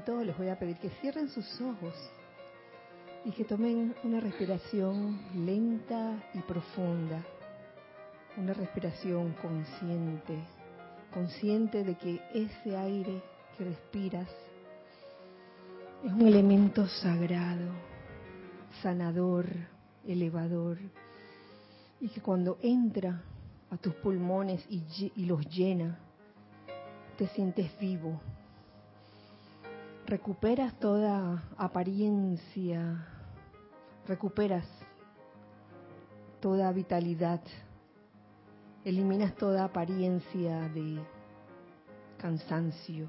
momento les voy a pedir que cierren sus ojos y que tomen una respiración lenta y profunda, una respiración consciente, consciente de que ese aire que respiras es un elemento sagrado, sanador, elevador, y que cuando entra a tus pulmones y, y los llena, te sientes vivo, recuperas toda apariencia, recuperas toda vitalidad, eliminas toda apariencia de cansancio.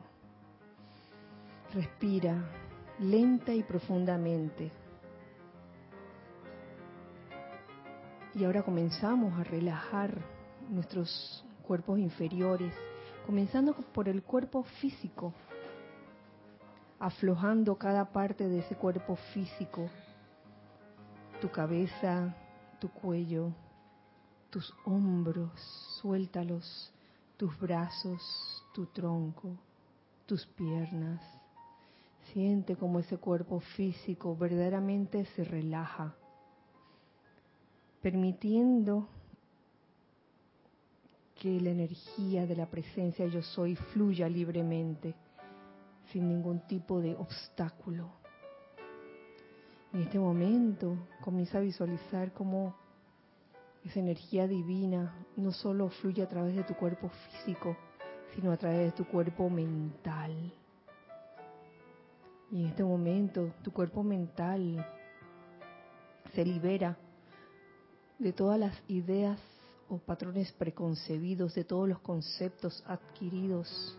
Respira lenta y profundamente. Y ahora comenzamos a relajar nuestros cuerpos inferiores, comenzando por el cuerpo físico, aflojando cada parte de ese cuerpo físico, tu cabeza, tu cuello, tus hombros, suéltalos, tus brazos, tu tronco, tus piernas. Siente como ese cuerpo físico verdaderamente se relaja, permitiendo que la energía de la presencia yo soy fluya libremente sin ningún tipo de obstáculo. En este momento comienza a visualizar cómo esa energía divina no solo fluye a través de tu cuerpo físico, sino a través de tu cuerpo mental. Y en este momento tu cuerpo mental se libera de todas las ideas o patrones preconcebidos, de todos los conceptos adquiridos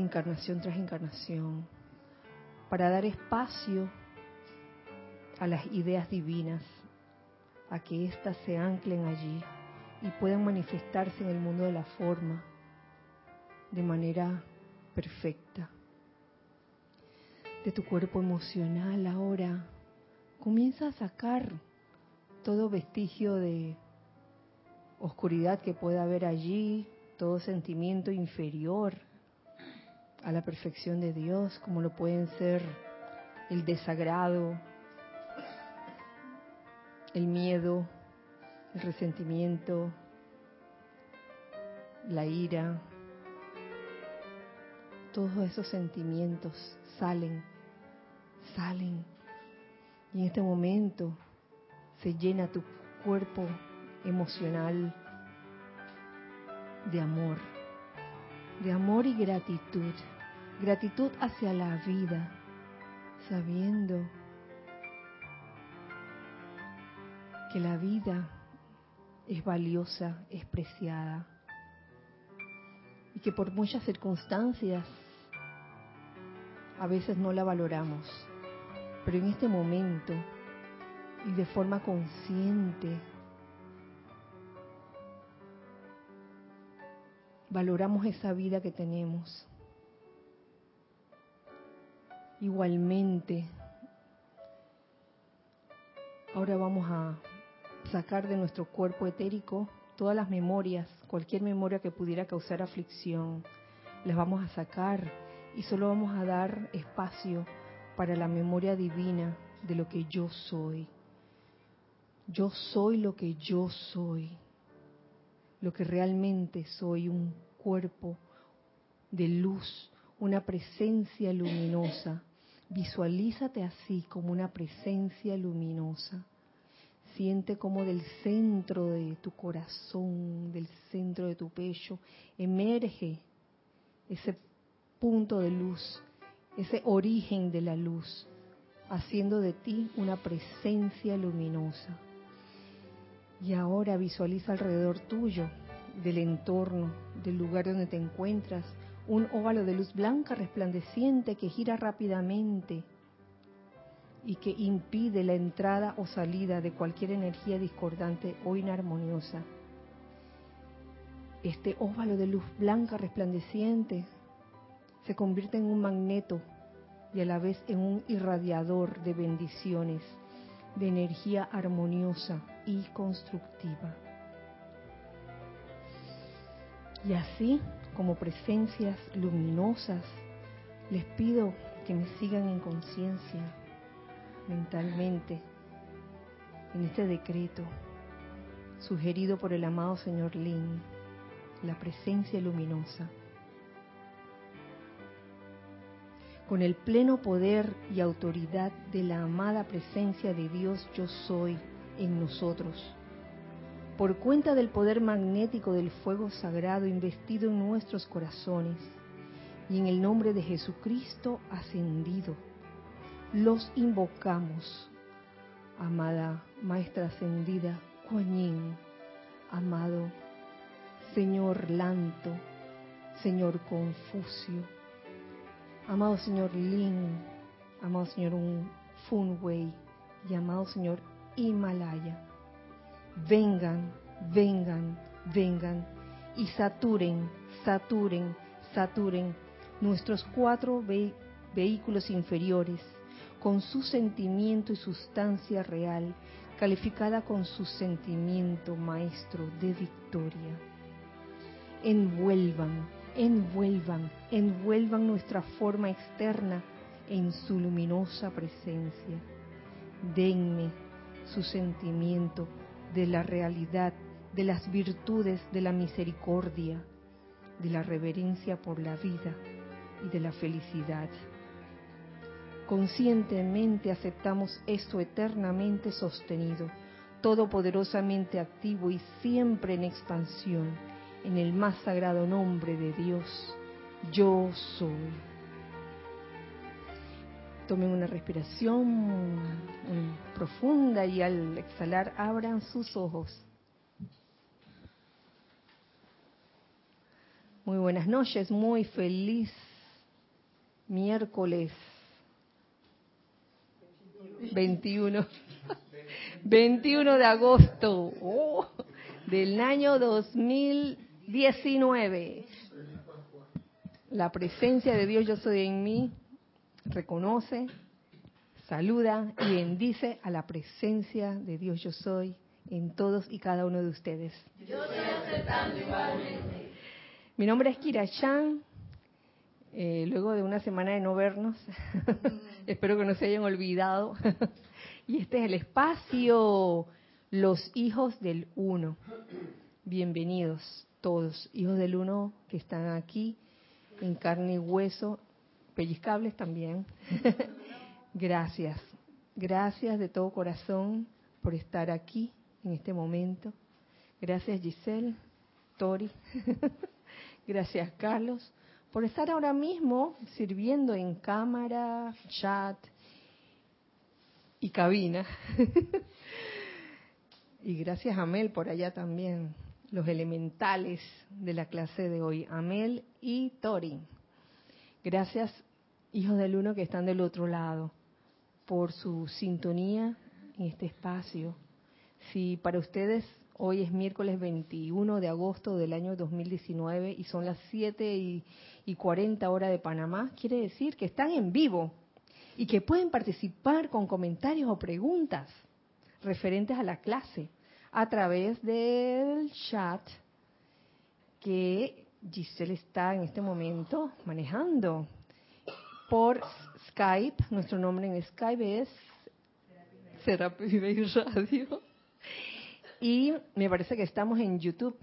encarnación tras encarnación, para dar espacio a las ideas divinas, a que éstas se anclen allí y puedan manifestarse en el mundo de la forma de manera perfecta. De tu cuerpo emocional ahora comienza a sacar todo vestigio de oscuridad que pueda haber allí, todo sentimiento inferior a la perfección de Dios, como lo pueden ser el desagrado, el miedo, el resentimiento, la ira. Todos esos sentimientos salen, salen. Y en este momento se llena tu cuerpo emocional de amor de amor y gratitud. Gratitud hacia la vida, sabiendo que la vida es valiosa, es preciada y que por muchas circunstancias a veces no la valoramos, pero en este momento y de forma consciente valoramos esa vida que tenemos. Igualmente, ahora vamos a sacar de nuestro cuerpo etérico todas las memorias, cualquier memoria que pudiera causar aflicción, las vamos a sacar y solo vamos a dar espacio para la memoria divina de lo que yo soy. Yo soy lo que yo soy lo que realmente soy, un cuerpo de luz, una presencia luminosa. Visualízate así como una presencia luminosa. Siente como del centro de tu corazón, del centro de tu pecho, emerge ese punto de luz, ese origen de la luz, haciendo de ti una presencia luminosa. Y ahora visualiza alrededor tuyo, del entorno, del lugar donde te encuentras, un óvalo de luz blanca resplandeciente que gira rápidamente y que impide la entrada o salida de cualquier energía discordante o inarmoniosa. Este óvalo de luz blanca resplandeciente se convierte en un magneto y a la vez en un irradiador de bendiciones, de energía armoniosa y constructiva. Y así, como presencias luminosas, les pido que me sigan en conciencia, mentalmente, en este decreto sugerido por el amado señor Lin, la presencia luminosa. Con el pleno poder y autoridad de la amada presencia de Dios yo soy en nosotros. Por cuenta del poder magnético del fuego sagrado investido en nuestros corazones y en el nombre de Jesucristo ascendido, los invocamos, amada Maestra Ascendida Kuan amado Señor Lanto, Señor Confucio, amado Señor Lin, amado Señor Funwei y amado Señor Himalaya vengan, vengan, vengan y saturen, saturen, saturen nuestros cuatro vehículos inferiores con su sentimiento y sustancia real, calificada con su sentimiento maestro de victoria. Envuelvan, envuelvan, envuelvan nuestra forma externa en su luminosa presencia. Denme su sentimiento de la realidad, de las virtudes de la misericordia, de la reverencia por la vida y de la felicidad. Conscientemente aceptamos esto eternamente sostenido, todopoderosamente activo y siempre en expansión, en el más sagrado nombre de Dios, yo soy. Tomen una respiración profunda y al exhalar abran sus ojos. Muy buenas noches, muy feliz miércoles 21. 21 de agosto oh, del año 2019. La presencia de Dios yo soy en mí reconoce, saluda y bendice a la presencia de Dios yo soy en todos y cada uno de ustedes. Yo estoy aceptando igualmente. Mi nombre es Kira Chan. Eh, luego de una semana de no vernos, espero que no se hayan olvidado. y este es el espacio Los Hijos del Uno. Bienvenidos todos, hijos del Uno que están aquí en carne y hueso pellizcables también. gracias, gracias de todo corazón por estar aquí en este momento. Gracias Giselle, Tori, gracias Carlos, por estar ahora mismo sirviendo en cámara, chat y cabina. y gracias a Amel por allá también, los elementales de la clase de hoy, Amel y Tori. Gracias hijos del uno que están del otro lado, por su sintonía en este espacio. Si para ustedes hoy es miércoles 21 de agosto del año 2019 y son las 7 y, y 40 horas de Panamá, quiere decir que están en vivo y que pueden participar con comentarios o preguntas referentes a la clase a través del chat que Giselle está en este momento manejando por Skype. Nuestro nombre en Skype es Serapis Radio. Y me parece que estamos en YouTube.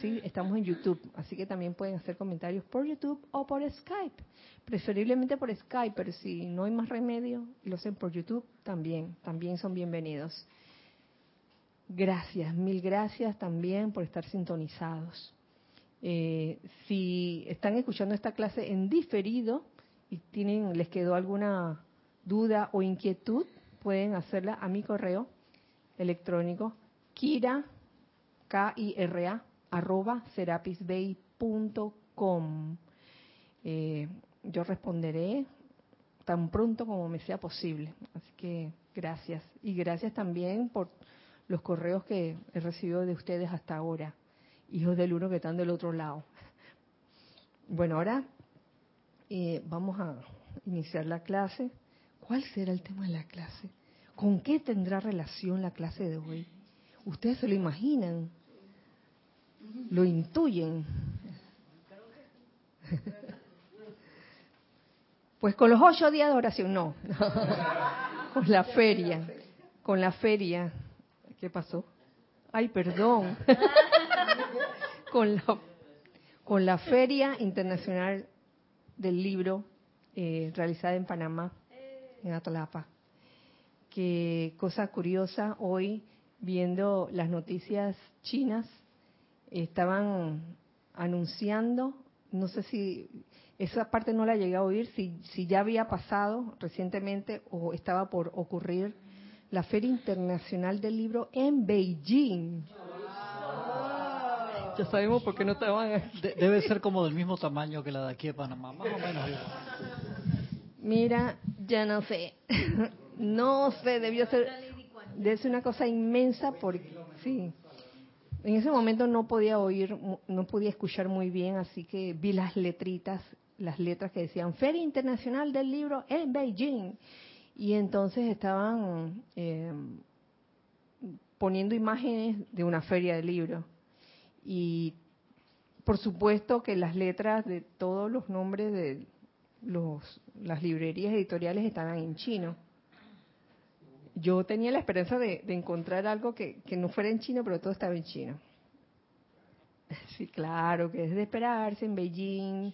Sí, estamos en YouTube. Así que también pueden hacer comentarios por YouTube o por Skype. Preferiblemente por Skype, pero si no hay más remedio lo hacen por YouTube, también, también son bienvenidos. Gracias, mil gracias también por estar sintonizados. Eh, si están escuchando esta clase en diferido, y tienen, les quedó alguna duda o inquietud, pueden hacerla a mi correo electrónico kira, k i r a arroba serapisbay.com. Eh, yo responderé tan pronto como me sea posible. Así que gracias. Y gracias también por los correos que he recibido de ustedes hasta ahora, hijos del uno que están del otro lado. Bueno, ahora eh, vamos a iniciar la clase. ¿Cuál será el tema de la clase? ¿Con qué tendrá relación la clase de hoy? ¿Ustedes se lo imaginan? ¿Lo intuyen? Pues con los ocho días de oración, no. con la feria. Con la feria. ¿Qué pasó? Ay, perdón. con, la, con la Feria Internacional del Libro eh, realizada en Panamá, en Atalapa. Que cosa curiosa, hoy viendo las noticias chinas, estaban anunciando, no sé si esa parte no la llegué a oír, si, si ya había pasado recientemente o estaba por ocurrir la Feria Internacional del Libro en Beijing. Ya sabemos por qué no estaban debe ser como del mismo tamaño que la de aquí de Panamá, más o menos. Mira, ya no sé. no sé, debió ser, debe ser una cosa inmensa porque, sí. En ese momento no podía oír, no podía escuchar muy bien, así que vi las letritas las letras que decían Feria Internacional del Libro en Beijing. Y entonces estaban eh, poniendo imágenes de una feria de libros. Y por supuesto que las letras de todos los nombres de los, las librerías editoriales estaban en chino. Yo tenía la esperanza de, encontrar algo que, que, no fuera en chino, pero todo estaba en chino. Sí, claro, que es de esperarse en Beijing,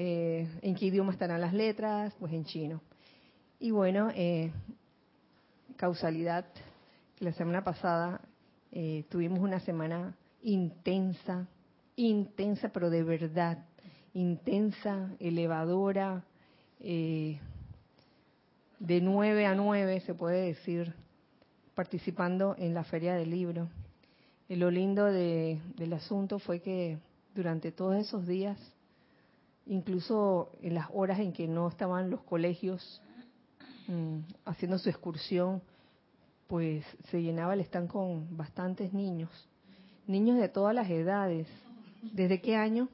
eh, ¿En qué idioma estarán las letras? Pues en chino. Y bueno, eh, causalidad, la semana pasada eh, tuvimos una semana intensa, intensa, pero de verdad, intensa, elevadora, de nueve a nueve, se puede decir, participando en la Feria del Libro. Y lo lindo del asunto fue que durante todos esos días incluso en las horas en que no estaban los colegios mm, haciendo su excursión, pues se llenaba el stand con bastantes niños, niños de todas las edades. ¿Desde qué año?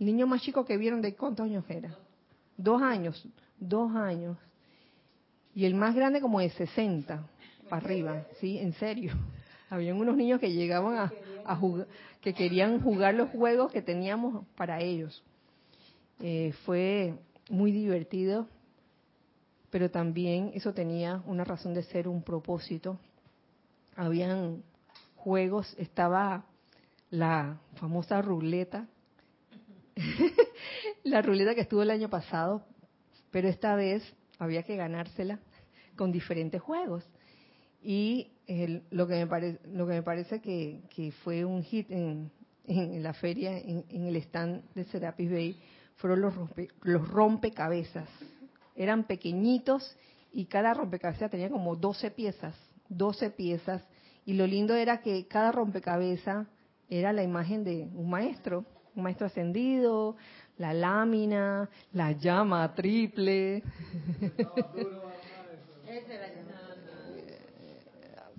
El niño más chico que vieron, ¿de cuántos años era? Dos años, dos años. Y el más grande como de 60 para arriba, ¿sí? En serio. Habían unos niños que llegaban a, jugar, que querían jugar los juegos que teníamos para ellos. Eh, fue muy divertido, pero también eso tenía una razón de ser, un propósito. Habían juegos, estaba la famosa ruleta, la ruleta que estuvo el año pasado, pero esta vez había que ganársela con diferentes juegos. Y lo, que me parece, lo que me parece que, fue un hit en, la feria, en, en, el stand de Serapis Bay, fueron los, los rompecabezas. Eran pequeñitos y cada rompecabezas tenía como 12 piezas, 12 piezas. Y lo lindo era que cada rompecabezas era la imagen de un maestro, un maestro ascendido, la lámina, la llama triple.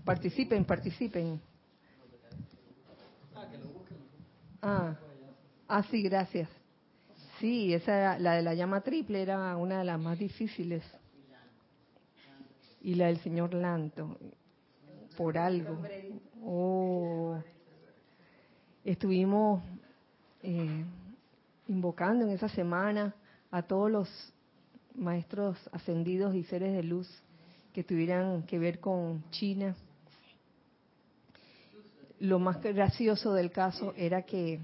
participen, participen. Ah, ah, sí, gracias. Sí, esa la de la llama triple era una de las más difíciles. Y la del señor Lanto, por algo. Oh. Estuvimos eh, invocando en esa semana a todos los maestros ascendidos y seres de luz que tuvieran que ver con China. Lo más gracioso del caso era que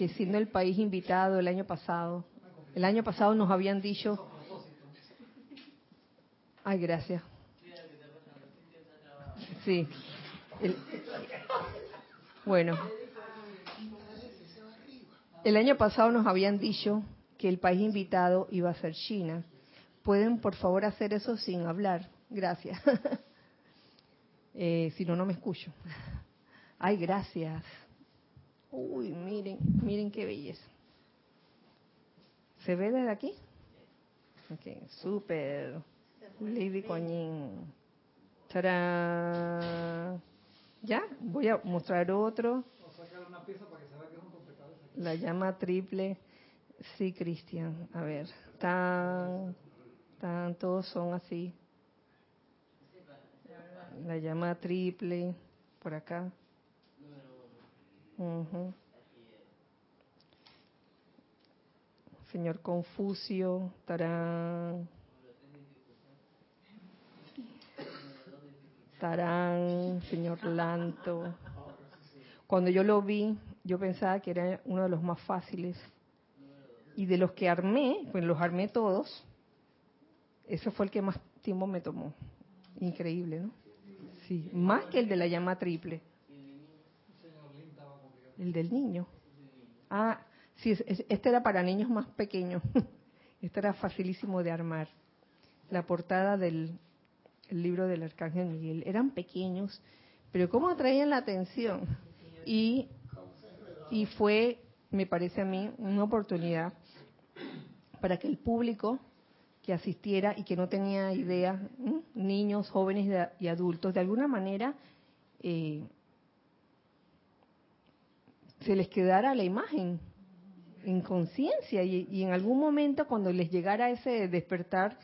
que siendo el país invitado el año pasado, el año pasado nos habían dicho, ay, gracias. Sí. bueno, el año pasado nos habían dicho que el país invitado iba a ser China. ¿Pueden, por favor, hacer eso sin hablar? Gracias. eh, si no, no me escucho. Ay, gracias. Uy, miren, miren qué belleza. ¿Se ve desde aquí? Ok, súper. Lady Coñín. ¿Ya? Voy a mostrar otro. La llama triple. Sí, Cristian. A ver. Tan, tan, todos son así. La llama triple. Por acá. Señor Confucio, Tarán, Tarán, señor Lanto. Cuando yo lo vi, yo pensaba que era uno de los más fáciles. Y de los que armé, pues los armé todos, ese fue el que más tiempo me tomó. Increíble, ¿no? Sí, más que el de la llama triple. El del niño. Ah, sí, este era para niños más pequeños. Este era facilísimo de armar. La portada del libro del Arcángel Miguel. Eran pequeños, pero cómo atraían la atención. Y, y fue, me parece a mí, una oportunidad para que el público que asistiera y que no tenía idea, niños, jóvenes y adultos, de alguna manera eh, se les quedara la imagen en conciencia y, en algún momento cuando les llegara ese despertar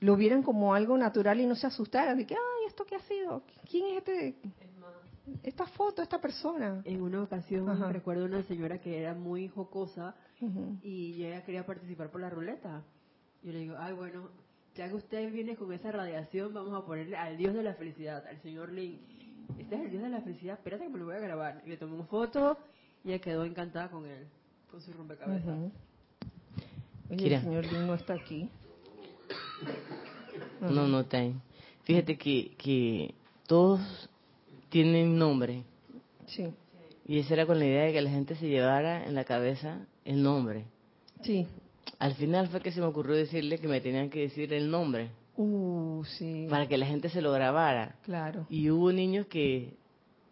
lo vieran como algo natural y no se asustaran de que, ay, ¿esto qué ha sido? ¿Quién es este? Esta foto, esta persona. En una ocasión recuerdo una señora que era muy jocosa y ella quería participar por la ruleta. Yo le digo, ay, bueno, ya que usted viene con esa radiación, vamos a ponerle al Dios de la felicidad, al señor Lin. Este es el Dios de la felicidad, espérate que me lo voy a grabar. Y le tomó foto y ella quedó encantada con él, con su rompecabezas. el señor Lin no está aquí. No, no está ahí. Fíjate que, que todos tienen nombre. Sí. Y esa era con la idea de que la gente se llevara en la cabeza el nombre. Sí. Al final fue que se me ocurrió decirle que me tenían que decir el nombre. Uh, sí. Para que la gente se lo grabara. Claro. Y hubo niños que,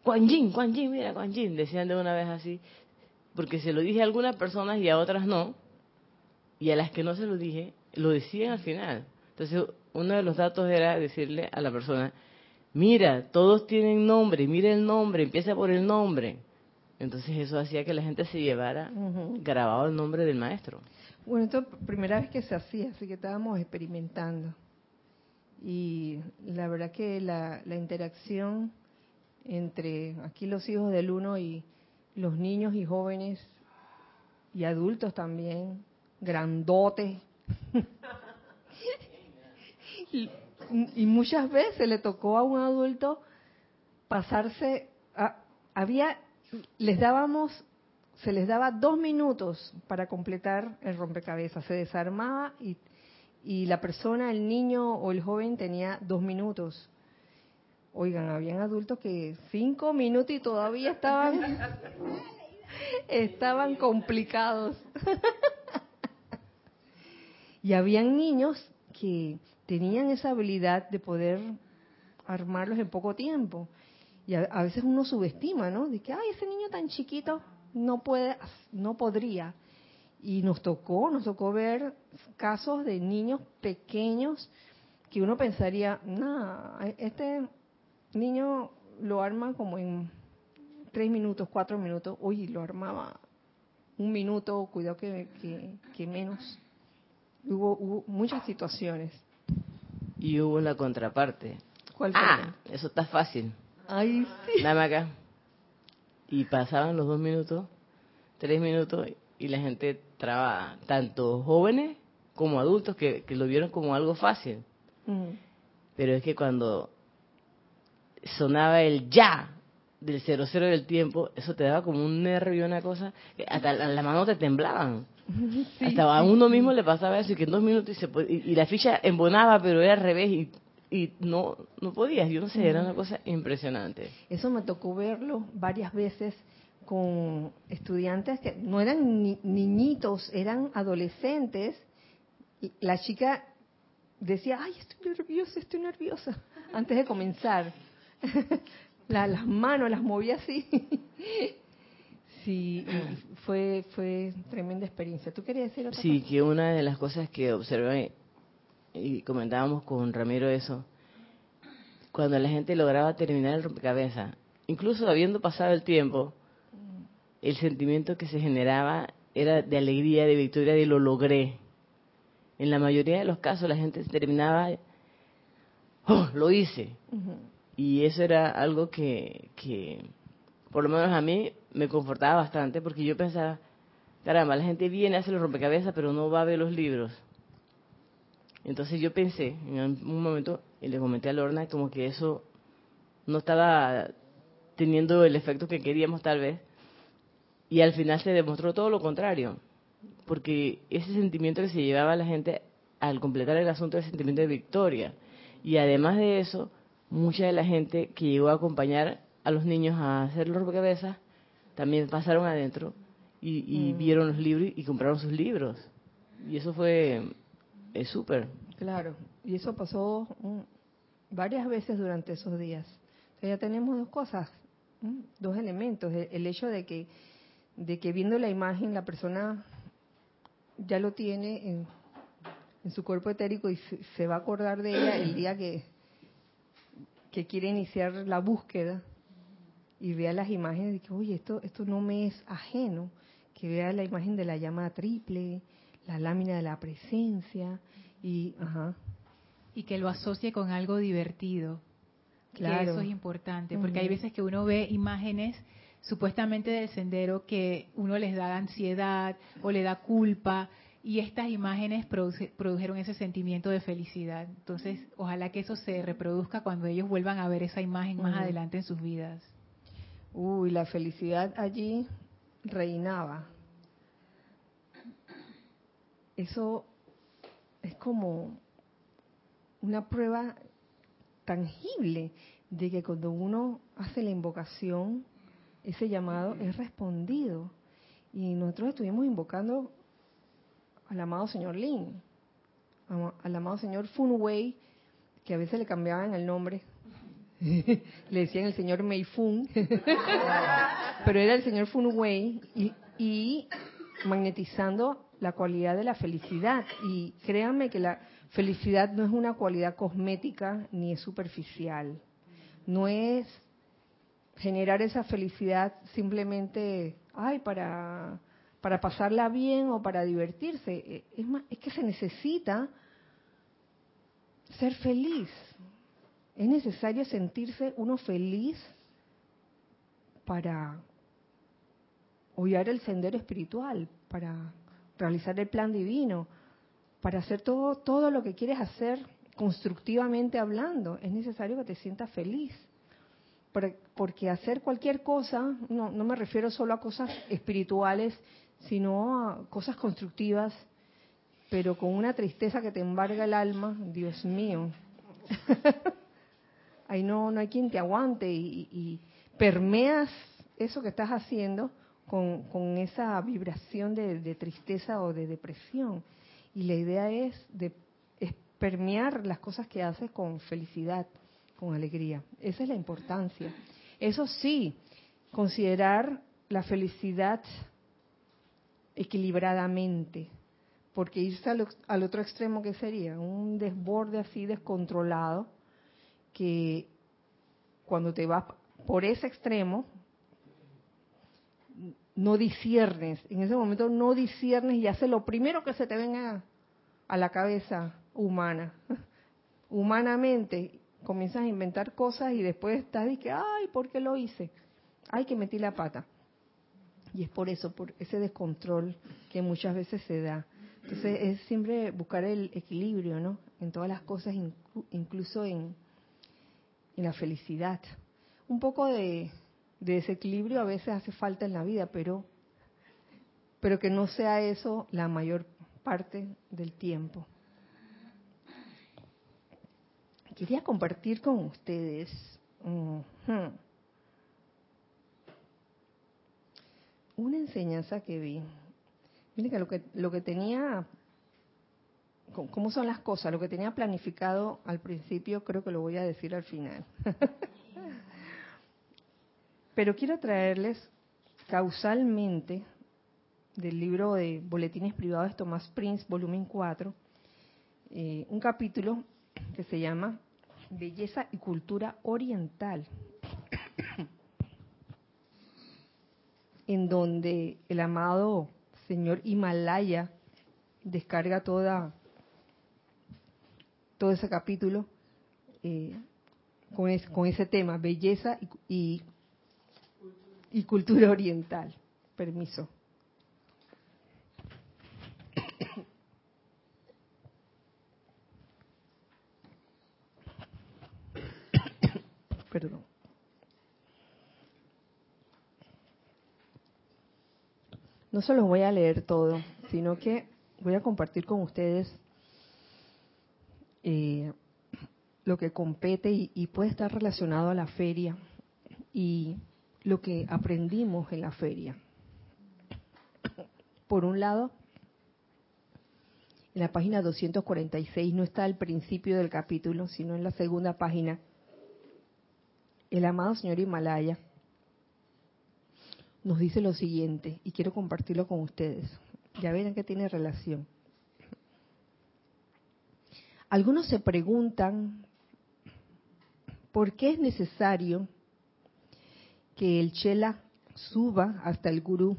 Quan Yin, Quan Yin, mira, Quan Yin, decían de una vez así. Porque se lo dije a algunas personas y a otras no. Y a las que no se lo dije, lo decían al final. Entonces, uno de los datos era decirle a la persona, mira, todos tienen nombre, mira el nombre, empieza por el nombre. Entonces eso hacía que la gente se llevara grabado el nombre del maestro. Bueno, esto es primera vez que se hacía, así que estábamos experimentando. Y la verdad que la, la interacción entre aquí los hijos del uno y los niños y jóvenes y adultos también, grandotes. y, y, muchas veces le tocó a un adulto pasarse, a, había les dábamos, se les daba dos minutos para completar el rompecabezas. Se desarmaba y, y la persona, el niño o el joven tenía dos minutos. Oigan, habían adultos que cinco minutos y todavía estaban, estaban complicados. y habían niños que tenían esa habilidad de poder armarlos en poco tiempo. Y a, veces uno subestima, ¿no? De que, ay, ese niño tan chiquito no puede, no podría. Y nos tocó, nos tocó ver casos de niños pequeños que uno pensaría, no, este niño lo arma como en tres minutos, cuatro minutos. Uy, lo armaba un minuto, cuidado que, que, menos. Hubo, hubo muchas situaciones. Y hubo la contraparte. ¿Cuál fue? Ah, eso está fácil. Ay, sí. Dame acá. Y pasaban los dos minutos, tres minutos, y la gente tanto jóvenes como adultos, que, lo vieron como algo fácil. Pero es que cuando sonaba el ya del cero cero del tiempo, eso te daba como un nervio, una cosa, que hasta las manos te temblaban. hasta a uno mismo le pasaba eso y que en dos minutos y, se, y la ficha embonaba, pero era al revés y y no, no podías, yo no sé, era una cosa impresionante. Eso me tocó verlo varias veces con estudiantes que no eran niñitos, eran adolescentes. La chica decía, ay, estoy nerviosa, estoy nerviosa, antes de comenzar. las manos las movía así. sí, fue, fue tremenda experiencia. ¿Tú querías decir otra Sí, que una de las cosas que observé y comentábamos con Ramiro eso, cuando la gente lograba terminar el rompecabezas, incluso habiendo pasado el tiempo, el sentimiento que se generaba era de alegría, de victoria, de lo logré. En la mayoría de los casos la gente terminaba, oh, lo hice. Y eso era algo que, que, por lo menos a mí, me confortaba bastante porque yo pensaba, caramba, la gente viene, hace los rompecabezas, pero no va a ver los libros. Entonces yo pensé en un momento, y le comenté a Lorna, como que eso no estaba teniendo el efecto que queríamos tal vez, y al final se demostró todo lo contrario, porque ese sentimiento que se llevaba a la gente al completar el asunto era el sentimiento de victoria. Y además de eso, mucha de la gente que llegó a acompañar a los niños a hacer los rompecabezas también pasaron adentro y, mm. vieron los libros y compraron sus libros. Y eso fue es súper. Claro, y eso pasó mm, varias veces durante esos días. ya tenemos dos cosas, mm, dos elementos. El, hecho de que, de que viendo la imagen la persona ya lo tiene en, en su cuerpo etérico y se, va a acordar de ella el día que, que quiere iniciar la búsqueda y vea las imágenes de que, oye, esto, esto no me es ajeno, que vea la imagen de la llama triple, la lámina de la presencia y, ajá. y que lo asocie con algo divertido. Claro. eso es importante, porque hay veces que uno ve imágenes supuestamente del sendero que uno les da ansiedad o le da culpa y estas imágenes produjeron ese sentimiento de felicidad. Entonces, ojalá que eso se reproduzca cuando ellos vuelvan a ver esa imagen más adelante en sus vidas. Uy, la felicidad allí reinaba. Eso es como una prueba tangible de que cuando uno hace la invocación, ese llamado es respondido. Y nosotros estuvimos invocando al amado señor Lin, al amado señor Funwei, que a veces le cambiaban el nombre. le decían el señor Mei Fun, pero era el señor Funwei y, y magnetizando la cualidad de la felicidad. Y créanme que la felicidad no es una cualidad cosmética ni es superficial. No es generar esa felicidad simplemente, ay, para para pasarla bien o para divertirse. Eh, es, es que se necesita ser feliz. Es necesario sentirse uno feliz para hollar el sendero espiritual, para realizar el plan divino, para hacer todo, todo lo que quieres hacer constructivamente hablando. Es necesario que te sientas feliz. Porque hacer cualquier cosa, no, no me refiero solo a cosas espirituales, sino a cosas constructivas, pero con una tristeza que te embarga el alma, Dios mío. Ahí no, no hay quien te aguante y, permeas eso que estás haciendo con, con esa vibración de, tristeza o de depresión. Y la idea es, de, es permear las cosas que haces con felicidad, con alegría. Esa es la importancia. Eso sí, considerar la felicidad equilibradamente, porque irse al, otro extremo que sería un desborde así descontrolado, que cuando te vas por ese extremo, no disiernes, en ese momento no disiernes y haces lo primero que se te venga a la cabeza humana. Humanamente comienzas a inventar cosas y después estás y que, ay, ¿por qué lo hice? Ay, que metí la pata. Y es por eso, por ese descontrol que muchas veces se da. Entonces es siempre buscar el equilibrio, ¿no? En todas las cosas, incluso en, en la felicidad. Un poco de, de desequilibrio a veces hace falta en la vida, pero, pero que no sea eso la mayor parte del tiempo. Quería compartir con ustedes una enseñanza que vi. Miren que lo que, lo que tenía, cómo son las cosas, lo que tenía planificado al principio, creo que lo voy a decir al final. Pero quiero traerles causalmente del libro de Boletines Privados de Tomás Prince, volumen 4, eh, un capítulo que se llama Belleza y Cultura Oriental. en donde el amado señor Himalaya descarga toda todo ese capítulo eh, con, con, ese tema, belleza y, y cultura oriental. Permiso. Perdón. No se los voy a leer todo, sino que voy a compartir con ustedes eh, lo que compete y, puede estar relacionado a la feria y lo que aprendimos en la feria. Por un lado, en la página 246 no está al principio del capítulo, sino en la segunda página. El amado señor Himalaya nos dice lo siguiente, y quiero compartirlo con ustedes. Ya verán que tiene relación. Algunos se preguntan por qué es necesario que el chela suba hasta el gurú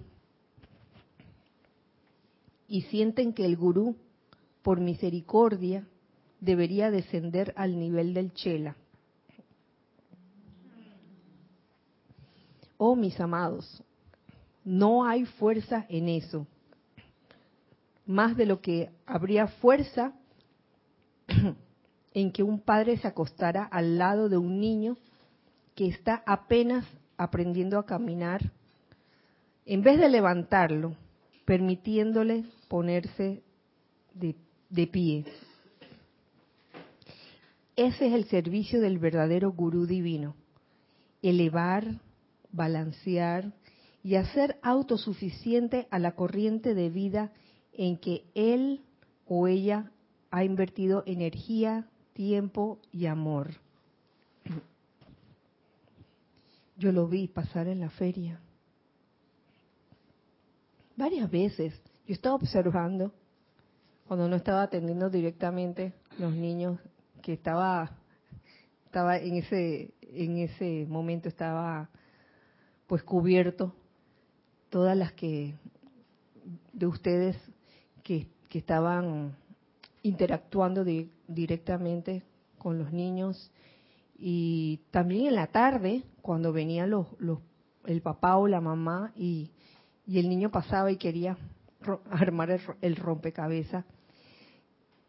y sienten que el gurú, por misericordia, debería descender al nivel del chela. Oh, mis amados, no hay fuerza en eso. Más de lo que habría fuerza en que un padre se acostara al lado de un niño que está apenas aprendiendo a caminar, en vez de levantarlo, permitiéndole ponerse de, pie. Ese es el servicio del verdadero gurú divino. Elevar, balancear, y a ser autosuficiente a la corriente de vida en que él o ella ha invertido energía, tiempo y amor. Yo lo vi pasar en la feria. Varias veces. Yo estaba observando cuando no estaba atendiendo directamente los niños que estaba estaba en ese en ese momento estaba pues cubierto todas las que de ustedes que, estaban interactuando directamente con los niños y también en la tarde cuando venían los, los el papá o la mamá y, y el niño pasaba y quería armar el, el rompecabezas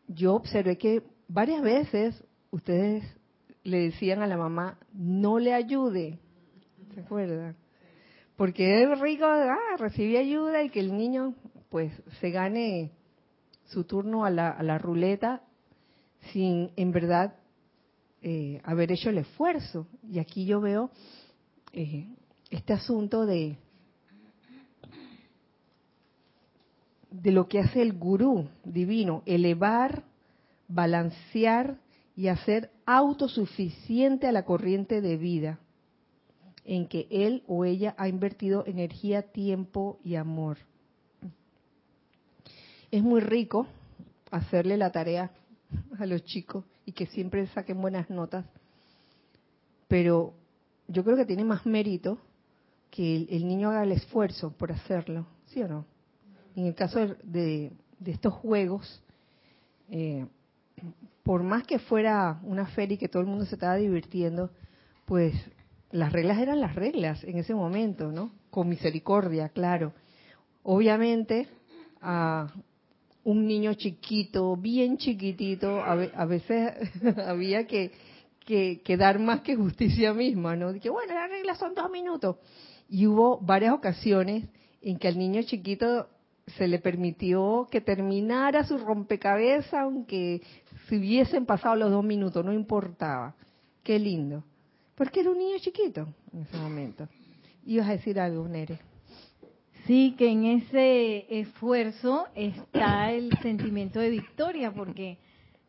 yo observé que varias veces ustedes le decían a la mamá no le ayude ¿se acuerdan? Porque es rico ah, recibir ayuda y que el niño pues se gane su turno a la, a la ruleta sin en verdad eh, haber hecho el esfuerzo. Y aquí yo veo eh, este asunto de, de lo que hace el gurú divino, elevar, balancear y hacer autosuficiente a la corriente de vida en que él o ella ha invertido energía, tiempo y amor. Es muy rico hacerle la tarea a los chicos y que siempre saquen buenas notas, pero yo creo que tiene más mérito que el, niño haga el esfuerzo por hacerlo, ¿sí o no? En el caso de, estos juegos, eh, por más que fuera una feria y que todo el mundo se estaba divirtiendo, pues las reglas eran las reglas en ese momento, ¿no? Con misericordia, claro. Obviamente, a un niño chiquito, bien chiquitito, a, veces había que, que, dar más que justicia misma, ¿no? Que bueno, las reglas son dos minutos. Y hubo varias ocasiones en que al niño chiquito se le permitió que terminara su rompecabezas, aunque se hubiesen pasado los dos minutos, no importaba. Qué lindo. Porque era un niño chiquito en ese momento. Ibas a decir algo, Nere. Sí, que en ese esfuerzo está el sentimiento de victoria, porque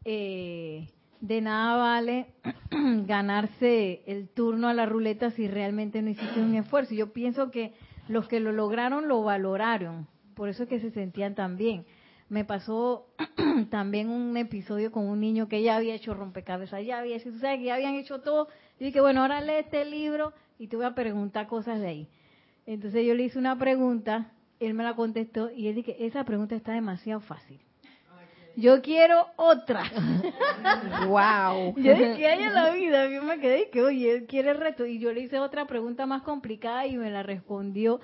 eh, de nada vale ganarse el turno a la ruleta si realmente no hiciste un esfuerzo. Yo pienso que los que lo lograron lo valoraron, por eso es que se sentían tan bien. Me pasó también un episodio con un niño que ya había hecho rompecabezas, ya había hecho, o que ya habían hecho todo, y dije, bueno, ahora lee este libro y te voy a preguntar cosas de ahí. Entonces yo le hice una pregunta, él me la contestó y él dije, esa pregunta está demasiado fácil. Yo quiero otra. wow. Yo dije, hay en la vida, yo me quedé y que, oye, él quiere el reto. Y yo le hice otra pregunta más complicada y me la respondió.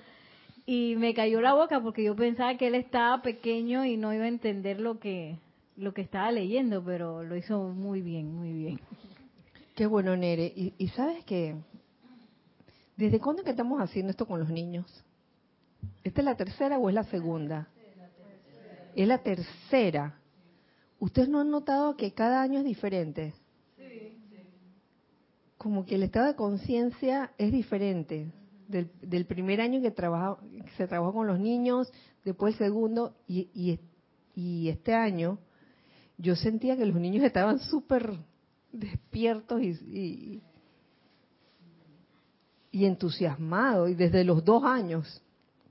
Y me cayó la boca porque yo pensaba que él estaba pequeño y no iba a entender lo que, lo que estaba leyendo, pero lo hizo muy bien, muy bien. Qué bueno, Nere. Y, sabes que, ¿desde cuándo que estamos haciendo esto con los niños? ¿Esta es la tercera o es la segunda? Es la tercera. ¿Ustedes no han notado que cada año es diferente? Sí, Como que el estado de conciencia es diferente. Del, primer año que, se trabajó con los niños, después el segundo, y, y este año yo sentía que los niños estaban súper despiertos y, y, entusiasmados, y desde los dos años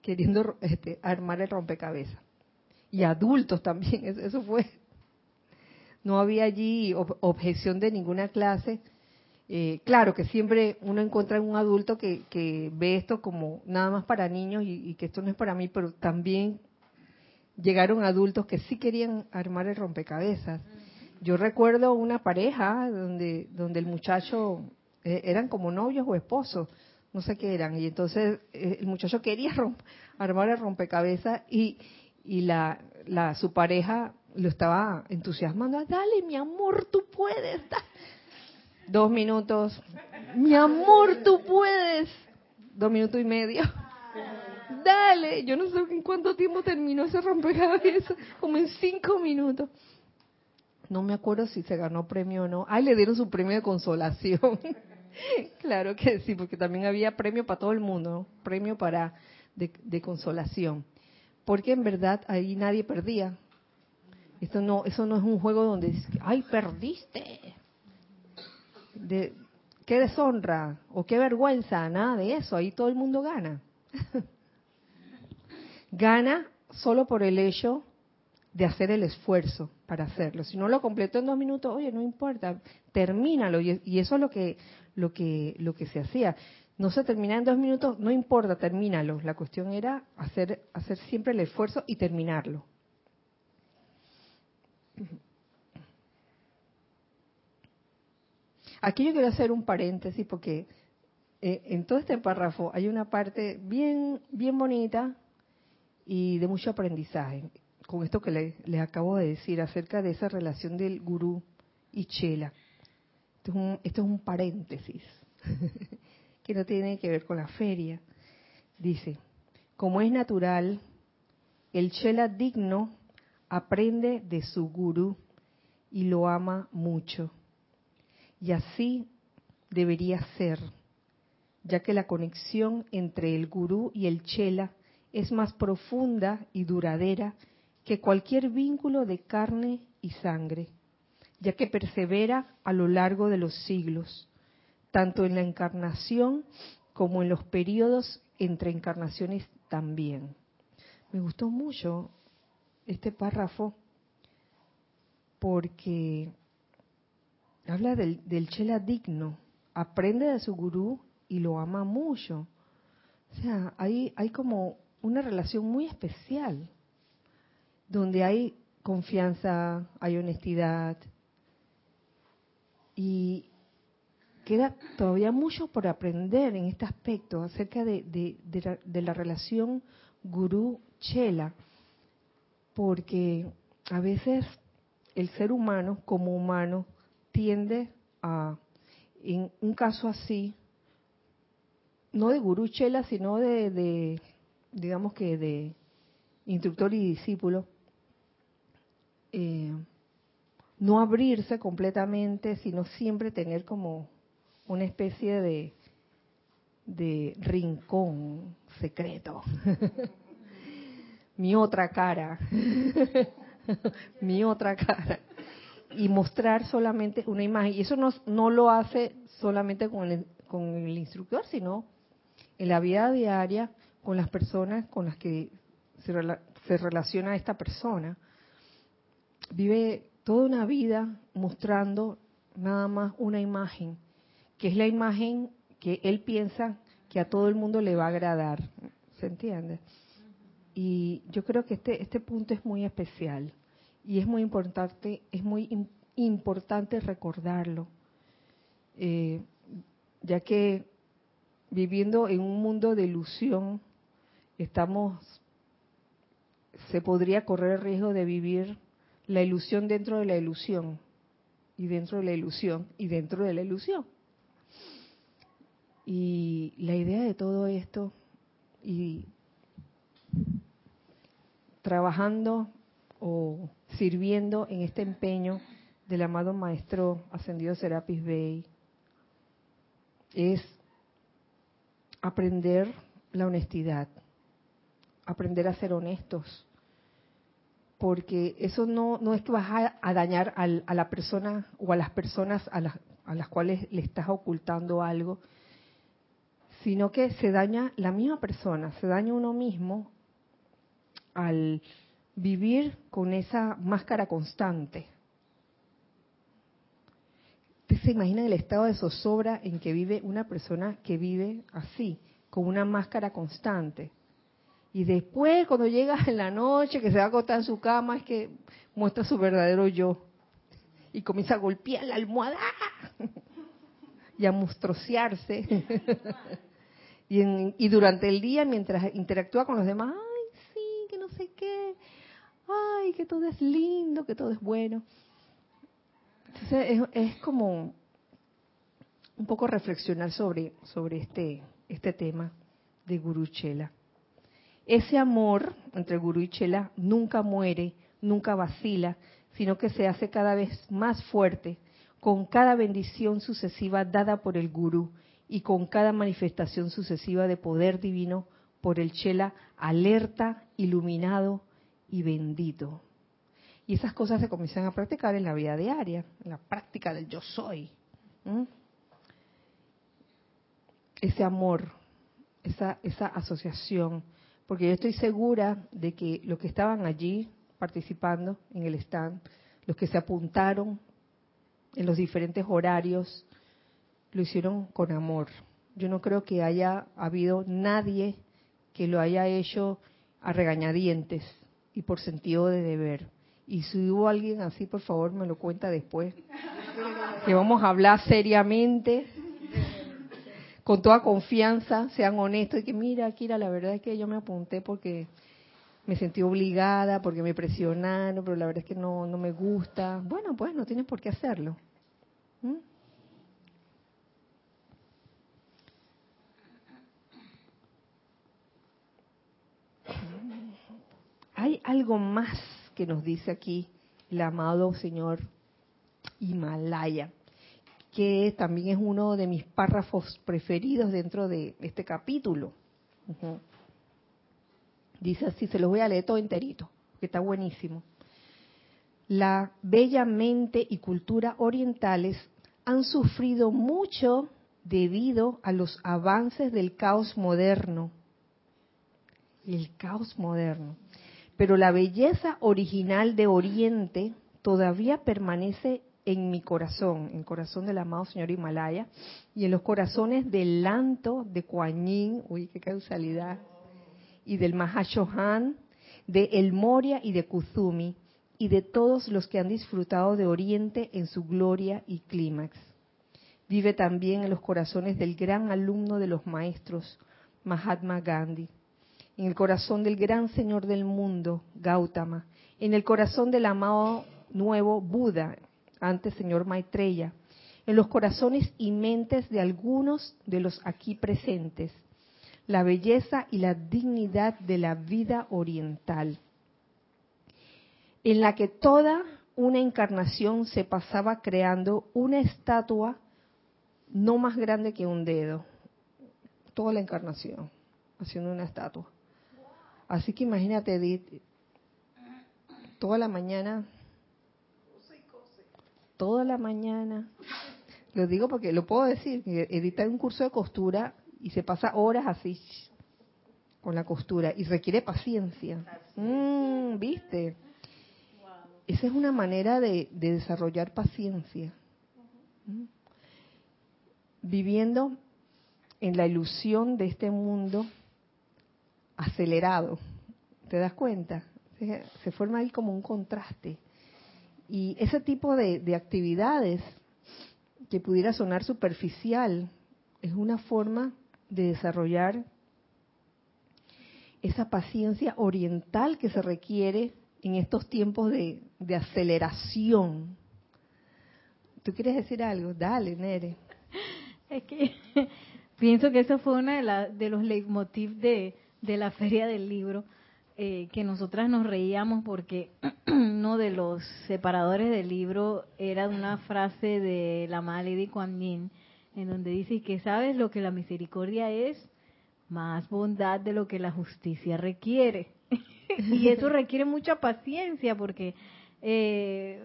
queriendo este, armar el rompecabezas. Y adultos también, eso fue. No había allí objeción de ninguna clase. Eh, claro que siempre uno encuentra un adulto que, que, ve esto como nada más para niños y, que esto no es para mí, pero también llegaron adultos que sí querían armar el rompecabezas. Yo recuerdo una pareja donde, donde el muchacho eh, eran como novios o esposos, no sé qué eran, y entonces eh, el muchacho quería armar el rompecabezas y, y la, la, su pareja lo estaba entusiasmando, dale mi amor, tú puedes. Dos minutos, mi amor, tú puedes. Dos minutos y medio. Dale, yo no sé en cuánto tiempo terminó ese rompecabezas, como en cinco minutos no me acuerdo si se ganó premio o no. Ay, le dieron su premio de consolación. claro que sí, porque también había premio para todo el mundo, ¿no? premio para de, consolación. Porque en verdad ahí nadie perdía. Esto no, eso no es un juego donde ay perdiste. De, qué deshonra o qué vergüenza, nada de eso. Ahí todo el mundo gana. gana solo por el hecho de hacer el esfuerzo para hacerlo. Si no lo completo en dos minutos, oye, no importa, termínalo. Y, eso es lo que, lo que, lo que se hacía. No se termina en dos minutos, no importa, termínalo. La cuestión era hacer, hacer siempre el esfuerzo y terminarlo. Aquí yo quiero hacer un paréntesis porque eh, en todo este párrafo hay una parte bien, bien bonita y de mucho aprendizaje con esto que les acabo de decir acerca de esa relación del gurú y Chela. Esto es un, esto es un paréntesis que no tiene que ver con la feria. Dice, como es natural, el Chela digno aprende de su gurú y lo ama mucho. Y así debería ser, ya que la conexión entre el gurú y el Chela es más profunda y duradera que cualquier vínculo de carne y sangre, ya que persevera a lo largo de los siglos, tanto en la encarnación como en los periodos entre encarnaciones también. Me gustó mucho este párrafo porque habla del, del chela digno, aprende de su gurú y lo ama mucho. O sea, hay, hay como una relación muy especial donde hay confianza, hay honestidad. Y queda todavía mucho por aprender en este aspecto acerca de, la, relación gurú-chela, porque a veces el ser humano como humano tiende a, en un caso así, no de gurú chela, sino de digamos que de instructor y discípulo, eh, no abrirse completamente, sino siempre tener como una especie de, de rincón secreto. mi otra cara, mi otra cara. Y mostrar solamente una imagen. Y eso no, no lo hace solamente con el, con el instructor, sino en la vida diaria con las personas con las que se, se relaciona esta persona vive toda una vida mostrando nada más una imagen, que es la imagen que él piensa que a todo el mundo le va a agradar. ¿Se entiende? Y yo creo que este, este punto es muy especial y es muy importante, es muy importante recordarlo, eh, ya que viviendo en un mundo de ilusión, estamos, se podría correr el riesgo de vivir la ilusión dentro de la ilusión y dentro de la ilusión y dentro de la ilusión. Y la idea de todo esto y trabajando o sirviendo en este empeño del amado Maestro Ascendido Serapis Bey es aprender la honestidad, aprender a ser honestos, porque eso no, es que vas a, dañar a la persona o a las personas a las, a las cuales le estás ocultando algo, sino que se daña la misma persona, se daña uno mismo al vivir con esa máscara constante. ¿Ustedes se imaginan el estado de zozobra en que vive una persona que vive así, con una máscara constante? Y después, cuando llega en la noche, que se va a acostar en su cama, es que muestra su verdadero yo. Y comienza a golpear la almohada y a monstruosearse. y, y durante el día, mientras interactúa con los demás, ay, sí, que no sé qué, ay, que todo es lindo, que todo es bueno. Entonces es, como un poco reflexionar sobre, sobre este, este tema de Guru Chela. Ese amor entre Guru y Chela nunca muere, nunca vacila, sino que se hace cada vez más fuerte con cada bendición sucesiva dada por el Gurú y con cada manifestación sucesiva de poder divino por el Chela alerta, iluminado y bendito. Y esas cosas se comienzan a practicar en la vida diaria, en la práctica del yo soy. Ese amor, esa asociación porque yo estoy segura de que los que estaban allí participando en el stand, los que se apuntaron en los diferentes horarios, lo hicieron con amor. Yo no creo que haya habido nadie que lo haya hecho a regañadientes y por sentido de deber. Y si hubo alguien así, por favor, me lo cuenta después. Que vamos a hablar seriamente con toda confianza, sean honestos y que mira, Kira, la verdad es que yo me apunté porque me sentí obligada, porque me presionaron, pero la verdad es que no, no me gusta. Bueno, pues no tienes por qué hacerlo. ¿Mm? Hay algo más que nos dice aquí el amado señor Himalaya que también es uno de mis párrafos preferidos dentro de este capítulo. Dice así, se los voy a leer todo enterito, que está buenísimo. La bella mente y cultura orientales han sufrido mucho debido a los avances del caos moderno. El caos moderno. Pero la belleza original de Oriente todavía permanece en mi corazón, en el corazón del amado señor Himalaya, y en los corazones del Lanto, de Kuan Yin, uy, qué causalidad, y del Mahashohan, de El Moria y de Kuzumi, y de todos los que han disfrutado de Oriente en su gloria y clímax. Vive también en los corazones del gran alumno de los maestros, Mahatma Gandhi, en el corazón del gran Señor del mundo, Gautama, en el corazón del amado nuevo Buda, ante señor Maitreya, en los corazones y mentes de algunos de los aquí presentes, la belleza y la dignidad de la vida oriental, en la que toda una encarnación se pasaba creando una estatua no más grande que un dedo, toda la encarnación, haciendo una estatua. Así que imagínate, Edith, toda la mañana toda la mañana. Lo digo porque lo puedo decir, edita un curso de costura y se pasa horas así con la costura y requiere paciencia. Mm, ¿Viste? Esa es una manera de, desarrollar paciencia. Mm. Viviendo en la ilusión de este mundo acelerado. ¿Te das cuenta? se forma ahí como un contraste. Y ese tipo de, actividades que pudiera sonar superficial es una forma de desarrollar esa paciencia oriental que se requiere en estos tiempos de, aceleración, ¿Tú quieres decir algo? Dale, Nere. Es que pienso que eso fue uno de, de los leitmotiv de, de la feria del libro, eh, que nosotras nos reíamos porque uno de los separadores del libro era una frase de la madre de Kuan Yin, en donde dice que sabes lo que la misericordia es, más bondad de lo que la justicia requiere. y eso requiere mucha paciencia porque eh,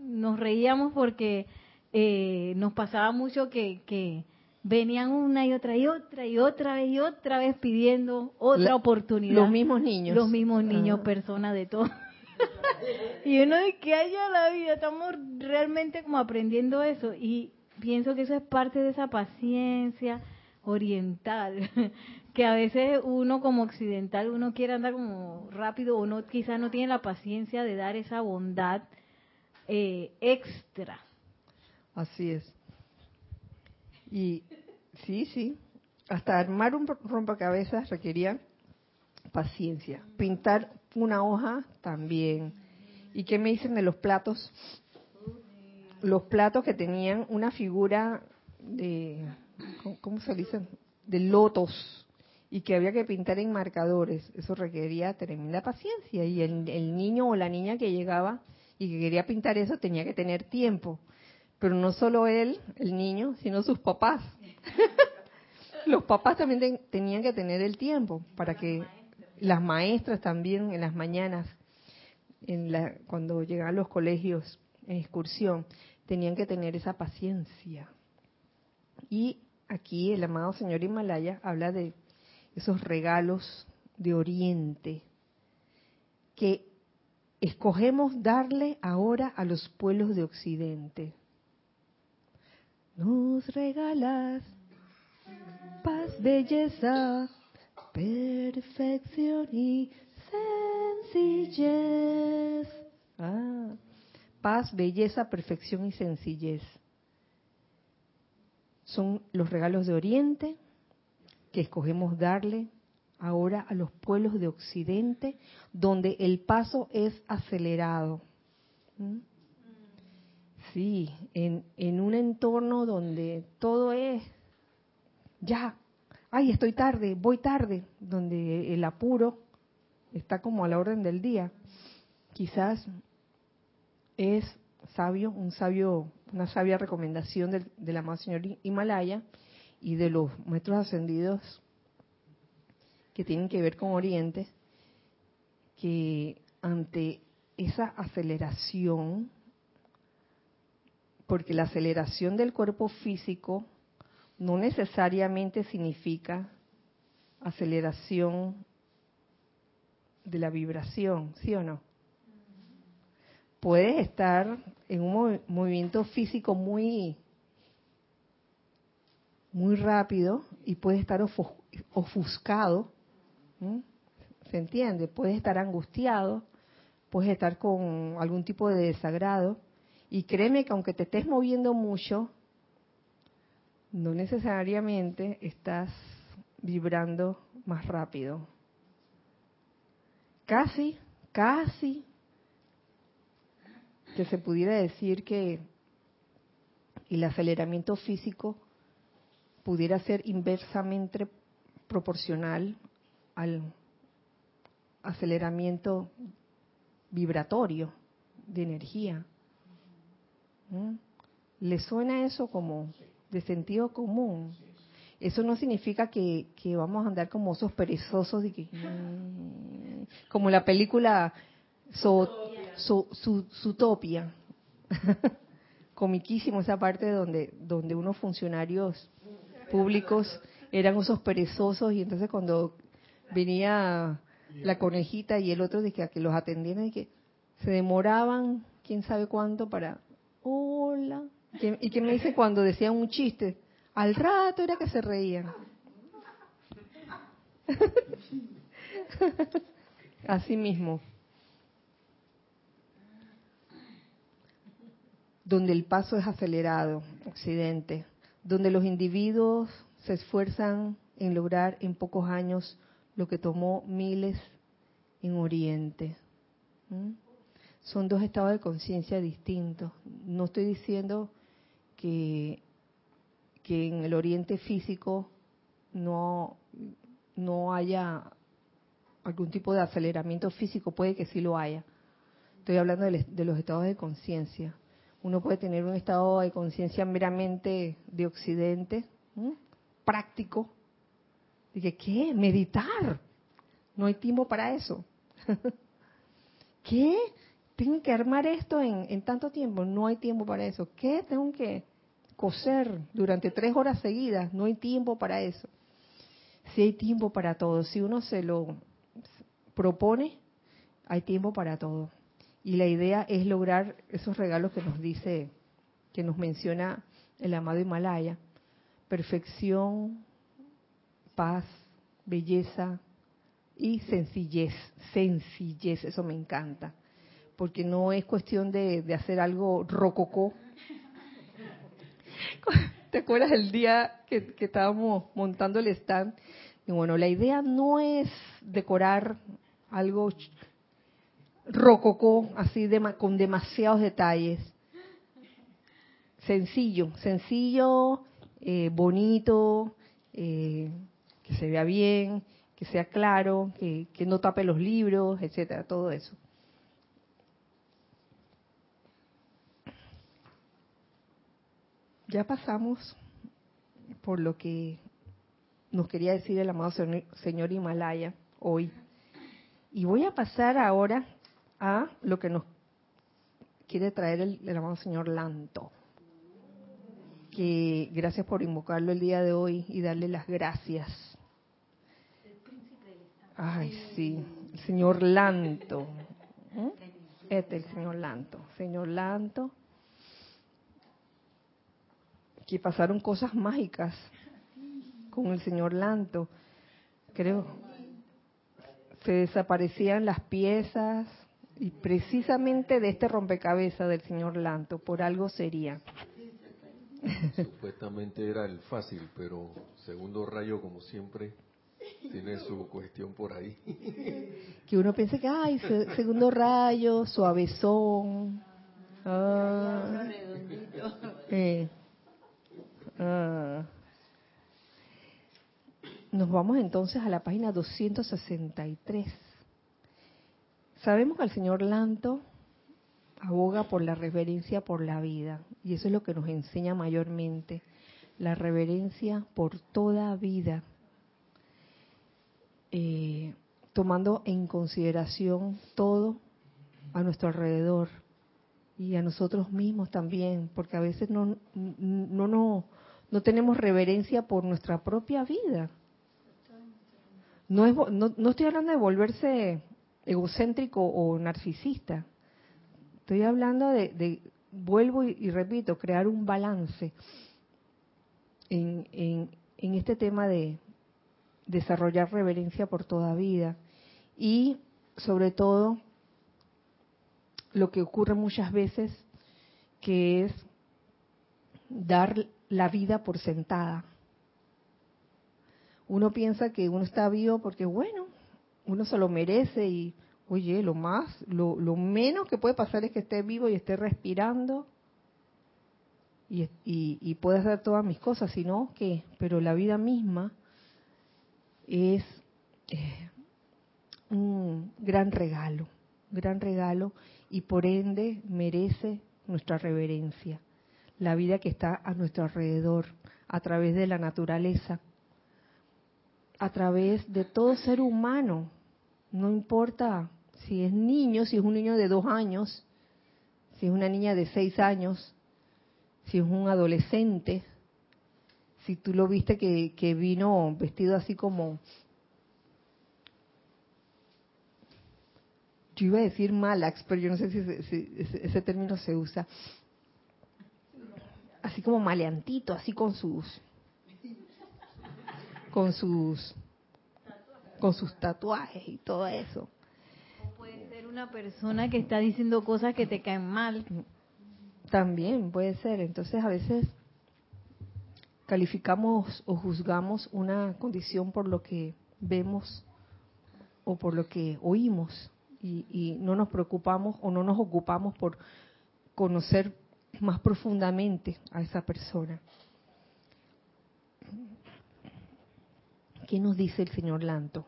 nos reíamos porque eh, nos pasaba mucho que, que, venían una y otra y otra y otra vez y otra vez pidiendo otra oportunidad. Los mismos niños. Los mismos niños, personas de todo. y uno de que haya la vida, estamos realmente como aprendiendo eso y pienso que eso es parte de esa paciencia oriental que a veces uno como occidental uno quiere andar como rápido o no quizás no tiene la paciencia de dar esa bondad eh, extra así es y sí sí hasta armar un rompecabezas requería paciencia pintar una hoja también y qué me dicen de los platos los platos que tenían una figura de, ¿cómo se dicen? De lotos y que había que pintar en marcadores. Eso requería tremenda paciencia y el, el niño o la niña que llegaba y que quería pintar eso tenía que tener tiempo. Pero no solo él, el niño, sino sus papás. los papás también tenían que tener el tiempo para que las maestras también en las mañanas, en la, cuando llegaban los colegios en excursión, tenían que tener esa paciencia. Y aquí el amado señor Himalaya habla de esos regalos de Oriente que escogemos darle ahora a los pueblos de Occidente. Nos regalas paz, belleza, perfección y sencillez. Ah, paz, belleza, perfección y sencillez. Son los regalos de Oriente que escogemos darle ahora a los pueblos de Occidente, donde el paso es acelerado. ¿Mm? Sí, en, en un entorno donde todo es ya, ay, estoy tarde, voy tarde, donde el apuro está como a la orden del día. Quizás es sabio, un sabio, una sabia recomendación del, del amado señor Himalaya y de los maestros ascendidos que tienen que ver con Oriente, que ante esa aceleración, porque la aceleración del cuerpo físico no necesariamente significa aceleración de la vibración, ¿sí o no? puedes estar en un movimiento físico muy muy rápido y puedes estar ofuscado, ¿se entiende? Puedes estar angustiado, puedes estar con algún tipo de desagrado y créeme que aunque te estés moviendo mucho, no necesariamente estás vibrando más rápido. Casi, casi que se pudiera decir que el aceleramiento físico pudiera ser inversamente proporcional al aceleramiento vibratorio de energía. ¿Le suena eso como de sentido común? Eso no significa que, vamos a andar como osos perezosos y que, mm, como la película su, topia. Comiquísimo esa parte donde, donde unos funcionarios públicos eran usos perezosos y entonces cuando venía la conejita y el otro de que, que los atendieran y que se demoraban quién sabe cuánto para y que me dice cuando decían un chiste al rato era que se reían. Así mismo. Donde el paso es acelerado, Occidente, donde los individuos se esfuerzan en lograr en pocos años lo que tomó miles en Oriente. Son dos estados de conciencia distintos. No estoy diciendo que, que en el oriente físico no, no haya algún tipo de aceleramiento físico, puede que sí lo haya. Estoy hablando de, los estados de conciencia. Uno puede tener un estado de conciencia meramente de occidente, práctico. Dije, ¿qué? Meditar. No hay tiempo para eso. ¿Qué? ¿Tengo que armar esto en, tanto tiempo? No hay tiempo para eso. ¿Qué? Tengo que coser durante tres horas seguidas. No hay tiempo para eso. Si hay tiempo para todo. Si uno se lo propone, hay tiempo para todo. Y la idea es lograr esos regalos que nos dice, que nos menciona el amado Himalaya. Perfección, paz, belleza y sencillez. Sencillez, eso me encanta porque no es cuestión de, hacer algo rococó. ¿Te acuerdas el día que, estábamos montando el stand? Y bueno, la idea no es decorar algo rococó, así de, con demasiados detalles. Sencillo, sencillo, eh, bonito, eh, que se vea bien, que sea claro, que, que no tape los libros, etcétera, todo eso. Ya pasamos por lo que nos quería decir el amado señor Himalaya hoy. Y voy a pasar ahora a lo que nos quiere traer el, amado señor Lanto. Que gracias por invocarlo el día de hoy y darle las gracias. Ay, sí, el señor Lanto. ¿Mm? Este es el señor Lanto. Señor Lanto que pasaron cosas mágicas con el señor Lanto. Creo, se desaparecían las piezas y precisamente de este rompecabezas del señor Lanto, por algo sería. Supuestamente era el fácil, pero segundo rayo, como siempre, tiene su cuestión por ahí. Que uno piense que, ay, segundo rayo, suavezón. Ah, eh, Ah. Nos vamos entonces a la página 263. Sabemos que el señor Lanto aboga por la reverencia por la vida, y eso es lo que nos enseña mayormente, la reverencia por toda vida, eh, tomando en consideración todo a nuestro alrededor y a nosotros mismos también, porque a veces no, no, no, no tenemos reverencia por nuestra propia vida. No, es, no, estoy hablando de volverse egocéntrico o narcisista. Estoy hablando de, vuelvo y, repito, crear un balance en, en, en este tema de desarrollar reverencia por toda vida y sobre todo lo que ocurre muchas veces que es dar la vida por sentada. Uno piensa que uno está vivo porque, bueno, uno se lo merece y, oye, lo más, lo, menos que puede pasar es que esté vivo y esté respirando y, y, pueda hacer todas mis cosas, sino que, pero la vida misma es eh, un gran regalo, gran regalo y por ende merece nuestra reverencia la vida que está a nuestro alrededor, a través de la naturaleza, a través de todo ser humano, no importa si es niño, si es un niño de dos años, si es una niña de seis años, si es un adolescente, si tú lo viste que, vino vestido así como, yo iba a decir malax, pero yo no sé si ese término se usa, así como maleantito, así con sus con sus con sus tatuajes y todo eso. O puede ser una persona que está diciendo cosas que te caen mal. También puede ser. Entonces a veces calificamos o juzgamos una condición por lo que vemos o por lo que oímos y, no nos preocupamos o no nos ocupamos por conocer más profundamente a esa persona. ¿Qué nos dice el señor Lanto?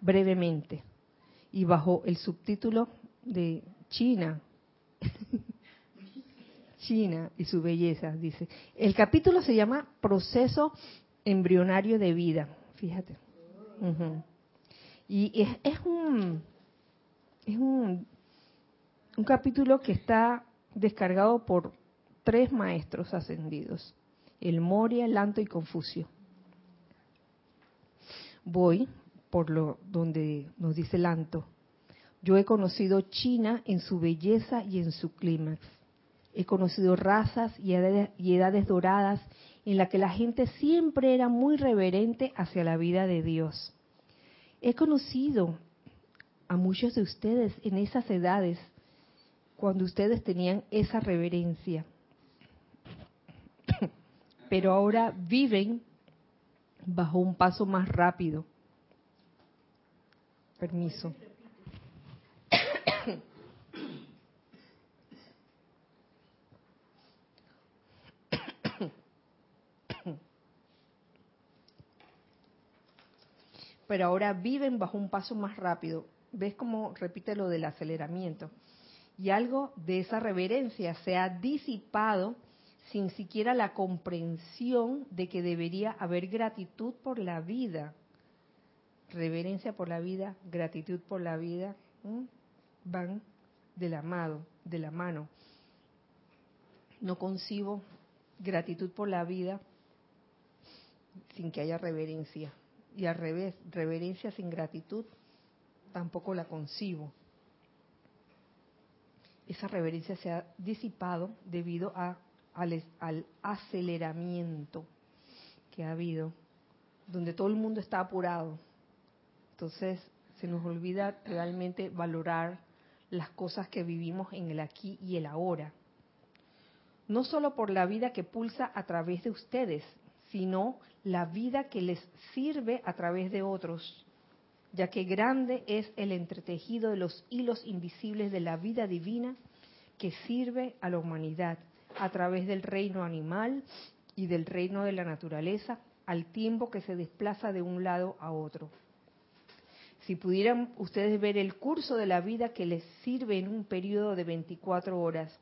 Brevemente, y bajo el subtítulo de China, China y su belleza, dice. El capítulo se llama Proceso embrionario de vida, fíjate. Y es, es, un, es un, un capítulo que está descargado por tres maestros ascendidos, el Moria, el Lanto y Confucio. Voy por lo donde nos dice Lanto. Yo he conocido China en su belleza y en su clímax. He conocido razas y edades, doradas en las que la gente siempre era muy reverente hacia la vida de Dios. He conocido a muchos de ustedes en esas edades cuando ustedes tenían esa reverencia. Pero ahora viven bajo un paso más rápido. Permiso. Pero ahora viven bajo un paso más rápido. ¿Ves cómo repite lo del aceleramiento? Y algo de esa reverencia se ha disipado sin siquiera la comprensión de que debería haber gratitud por la vida. Reverencia por la vida, gratitud por la vida, van del amado, de la mano. No concibo gratitud por la vida sin que haya reverencia. Y al revés, reverencia sin gratitud tampoco la concibo esa reverencia se ha disipado debido a, al, al, aceleramiento que ha habido, donde todo el mundo está apurado. Entonces se nos olvida realmente valorar las cosas que vivimos en el aquí y el ahora. No solo por la vida que pulsa a través de ustedes, sino la vida que les sirve a través de otros ya que grande es el entretejido de los hilos invisibles de la vida divina que sirve a la humanidad a través del reino animal y del reino de la naturaleza al tiempo que se desplaza de un lado a otro. Si pudieran ustedes ver el curso de la vida que les sirve en un periodo de 24 horas,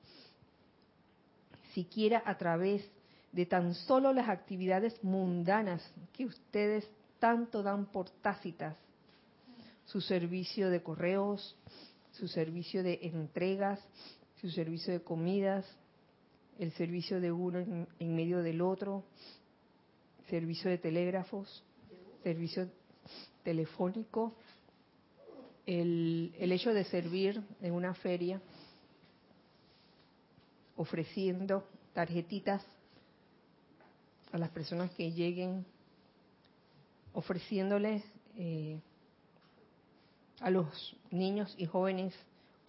siquiera a través de tan solo las actividades mundanas que ustedes tanto dan por tácitas, su servicio de correos, su servicio de entregas, su servicio de comidas, el servicio de uno en, medio del otro, servicio de telégrafos, servicio telefónico, el, el hecho de servir en una feria ofreciendo tarjetitas a las personas que lleguen, ofreciéndoles eh, a los niños y jóvenes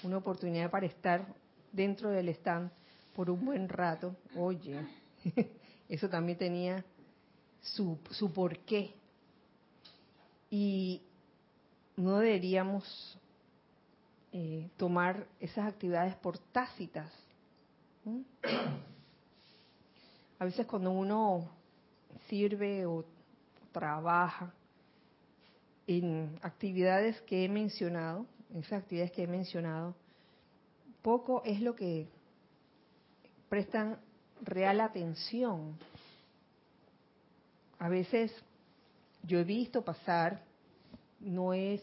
una oportunidad para estar dentro del stand por un buen rato. Oye, eso también tenía su, su porqué. Y no deberíamos eh, tomar esas actividades por tácitas. A veces cuando uno sirve o trabaja, en actividades que he mencionado, en esas actividades que he mencionado, poco es lo que prestan real atención. A veces yo he visto pasar, no es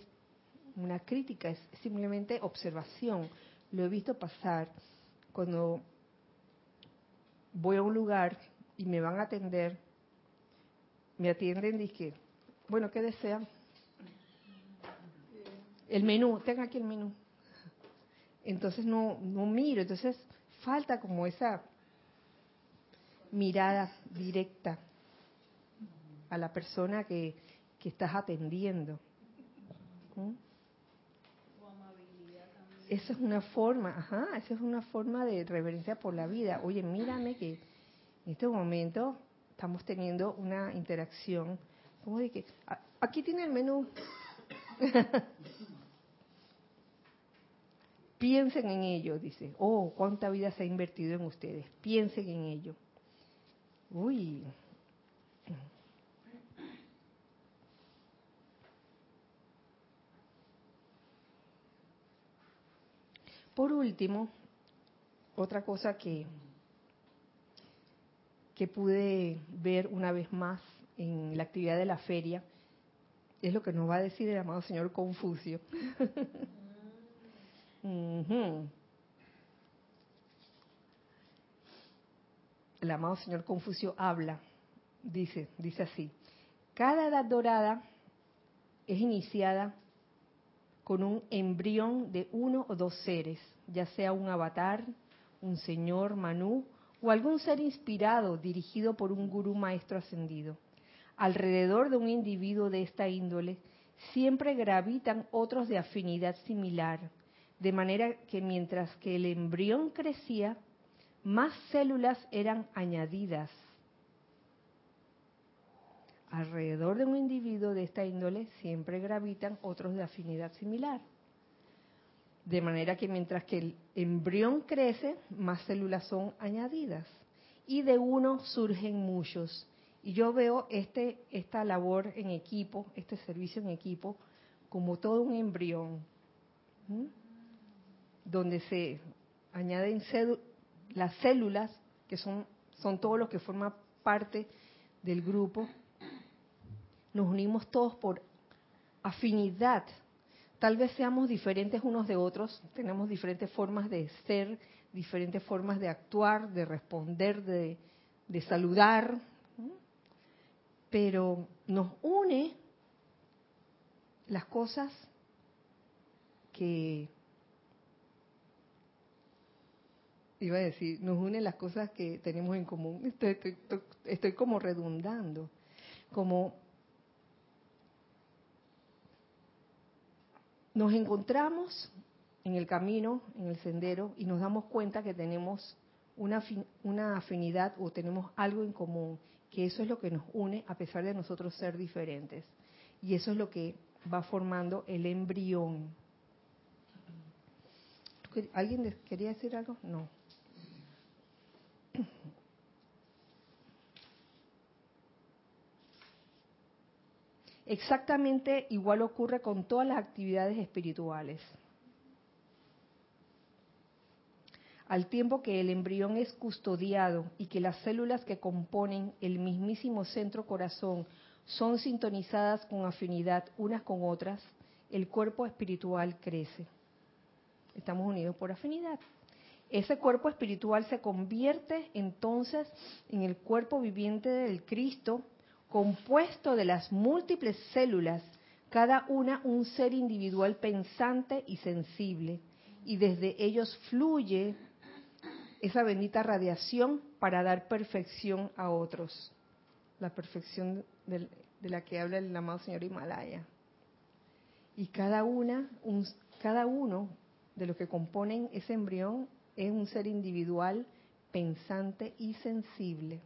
una crítica, es simplemente observación. Lo he visto pasar cuando voy a un lugar y me van a atender, me atienden y dije, bueno, ¿qué desean? El menú, tenga aquí el menú. Entonces no, no miro, entonces falta como esa mirada directa a la persona que, que estás atendiendo. ¿Mm? Esa es una forma, ajá, esa es una forma de reverencia por la vida. Oye, mírame que en este momento estamos teniendo una interacción. como de que aquí tiene el menú. Piensen en ello, dice. Oh, cuánta vida se ha invertido en ustedes. Piensen en ello. Uy. Por último, otra cosa que, que pude ver una vez más en la actividad de la feria es lo que nos va a decir el amado señor Confucio. El amado señor Confucio habla, dice, dice así, cada edad dorada es iniciada con un embrión de uno o dos seres, ya sea un avatar, un señor Manú o algún ser inspirado dirigido por un gurú maestro ascendido. Alrededor de un individuo de esta índole siempre gravitan otros de afinidad similar, de manera que mientras que el embrión crecía, más células eran añadidas. Alrededor de un individuo de esta índole siempre gravitan otros de afinidad similar. De manera que mientras que el embrión crece, más células son añadidas. Y de uno surgen muchos. Y yo veo este, esta labor en equipo, este servicio en equipo, como todo un embrión, donde se añaden las células, que son, son todos los que forman parte del grupo. Nos unimos todos por afinidad. Tal vez seamos diferentes unos de otros, tenemos diferentes formas de ser, diferentes formas de actuar, de responder, de, saludar, pero nos une las cosas que iba a decir, nos une las cosas que tenemos en común. Estoy, estoy, como redundando, como nos encontramos en el camino, en el sendero, y nos damos cuenta que tenemos una, una afinidad o tenemos algo en común, que eso es lo que nos une a pesar de nosotros ser diferentes. Y eso es lo que va formando el embrión. ¿Alguien quería decir algo? No. Exactamente igual ocurre con todas las actividades espirituales. Al tiempo que el embrión es custodiado y que las células que componen el mismísimo centro corazón son sintonizadas con afinidad unas con otras, el cuerpo espiritual crece. Estamos unidos por afinidad. Ese cuerpo espiritual se convierte entonces en el cuerpo viviente del Cristo compuesto de las múltiples células, cada una un ser individual pensante y sensible, y desde ellos fluye esa bendita radiación para dar perfección a otros, la perfección de, la que habla el amado señor Himalaya. Y cada una, cada uno de los que componen ese embrión es un ser individual, pensante y sensible.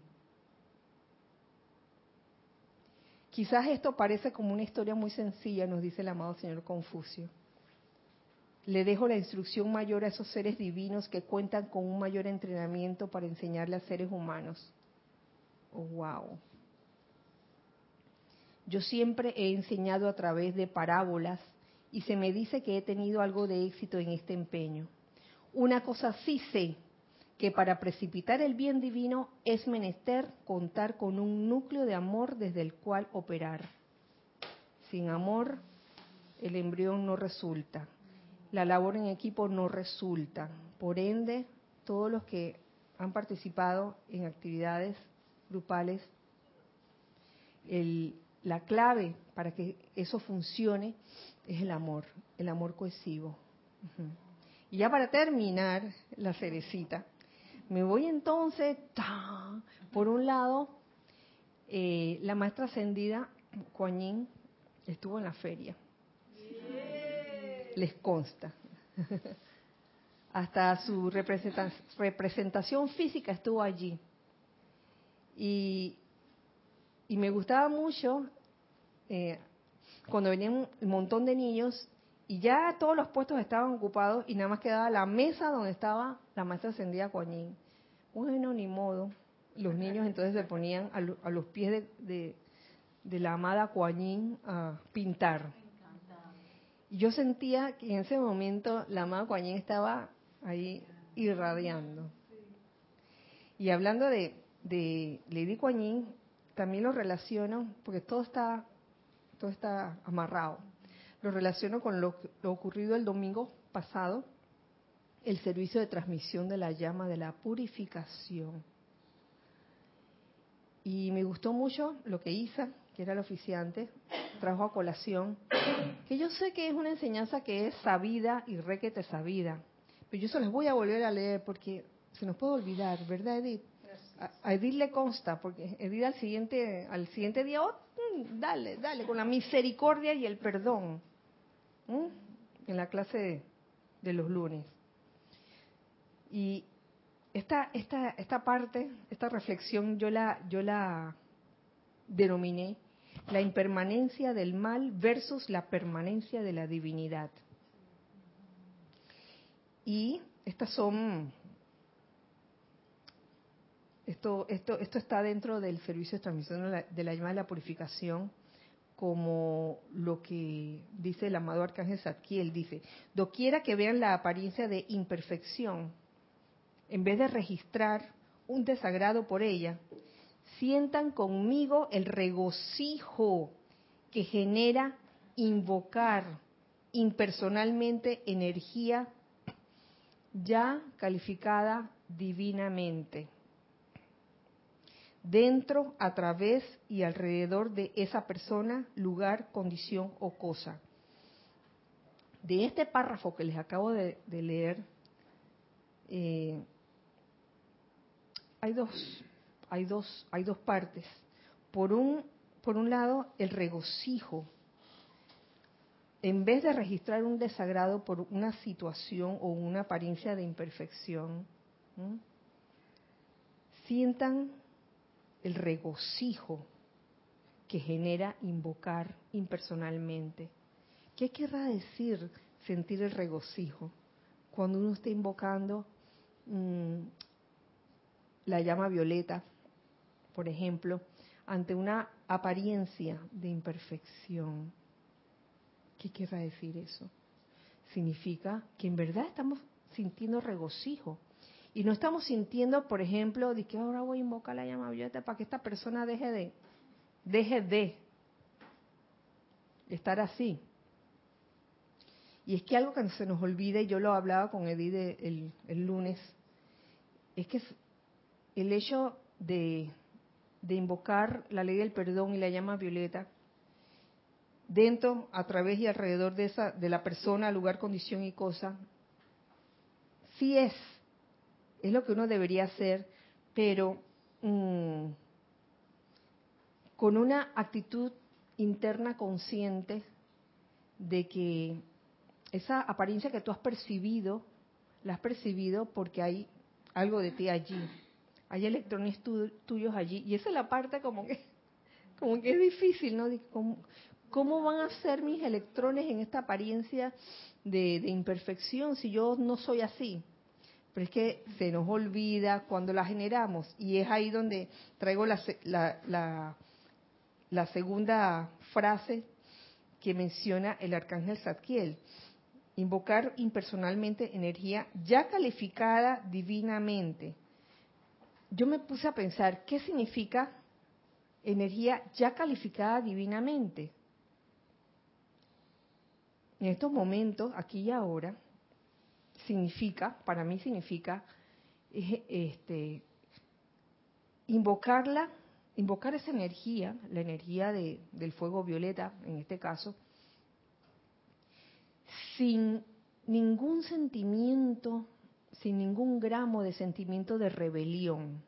Quizás esto parece como una historia muy sencilla, nos dice el amado señor Confucio. Le dejo la instrucción mayor a esos seres divinos que cuentan con un mayor entrenamiento para enseñarle a seres humanos. Oh, wow. Yo siempre he enseñado a través de parábolas y se me dice que he tenido algo de éxito en este empeño. Una cosa sí sé, que para precipitar el bien divino es menester contar con un núcleo de amor desde el cual operar. Sin amor, el embrión no resulta. La labor en equipo no resulta. Por ende, todos los que han participado en actividades grupales, la clave para que eso funcione es el amor, el amor cohesivo. Y ya para terminar, la cerecita. Me voy entonces, por un lado, eh, la maestra ascendida, Kuan estuvo en la feria. Les consta. Hasta su representación física estuvo allí. Y, me gustaba mucho eh, cuando venían un montón de niños y ya todos los puestos estaban ocupados y nada más quedaba la mesa donde estaba la maestra ascendida Coañín. Bueno, ni modo. Los niños entonces se ponían a, los pies de, la amada Coañín a pintar. Y yo sentía que en ese momento la amada Coañín estaba ahí irradiando. Y hablando de, Lady Coañín, también lo relaciono, porque todo está, todo está amarrado lo relaciono con lo, ocurrido el domingo pasado, el servicio de transmisión de la llama de la purificación. Y me gustó mucho lo que Isa, que era el oficiante, trajo a colación, que yo sé que es una enseñanza que es sabida y requete sabida, pero yo se las voy a volver a leer porque se nos puede olvidar, ¿verdad, Edith? A, Edith le consta, porque Edith al siguiente, al siguiente día, oh, mm, dale, dale, con la misericordia y el perdón en la clase de, los lunes. Y esta, esta, esta parte, esta reflexión, yo la, yo la denominé la impermanencia del mal versus la permanencia de la divinidad. Y estas son, esto, esto, esto está dentro del servicio de transmisión de la, la de la purificación como lo que dice el amado arcángel Zadkiel, dice, doquiera que vean la apariencia de imperfección, en vez de registrar un desagrado por ella, sientan conmigo el regocijo que genera invocar impersonalmente energía ya calificada divinamente dentro, a través y alrededor de esa persona, lugar, condición o cosa. De este párrafo que les acabo de, leer, eh, hay dos, hay dos, hay dos partes. Por un, por un lado, el regocijo. En vez de registrar un desagrado por una situación o una apariencia de imperfección, sientan el regocijo que genera invocar impersonalmente. ¿Qué querrá decir sentir el regocijo? Cuando uno está invocando mm, la llama violeta, por ejemplo, ante una apariencia de imperfección. ¿Qué querrá decir eso? Significa que en verdad estamos sintiendo regocijo y no estamos sintiendo, por ejemplo, de que ahora voy a invocar la llama violeta para que esta persona deje de, deje de estar así. Y es que algo que se nos olvida, y yo lo hablaba con Edith el, el lunes, es que el hecho de, de invocar la ley del perdón y la llama violeta dentro, a través y alrededor de esa, de la persona, lugar, condición y cosa, sí es es lo que uno debería hacer, pero mm, con una actitud interna consciente de que esa apariencia que tú has percibido, la has percibido porque hay algo de ti allí, hay electrones tuyos allí, y esa es la parte como que, como que es difícil, ¿no? ¿Cómo, van a ser mis electrones en esta apariencia de imperfección si yo no soy así? Pero es que se nos olvida cuando la generamos y es ahí donde traigo la, segunda frase que menciona el arcángel Zadkiel. Invocar impersonalmente energía ya calificada divinamente. Yo me puse a pensar, ¿qué significa energía ya calificada divinamente? En estos momentos, aquí y ahora, significa, para mí significa, este, invocarla, invocar esa energía, la energía de, del fuego violeta, en este caso, sin ningún sentimiento, sin ningún gramo de sentimiento de rebelión,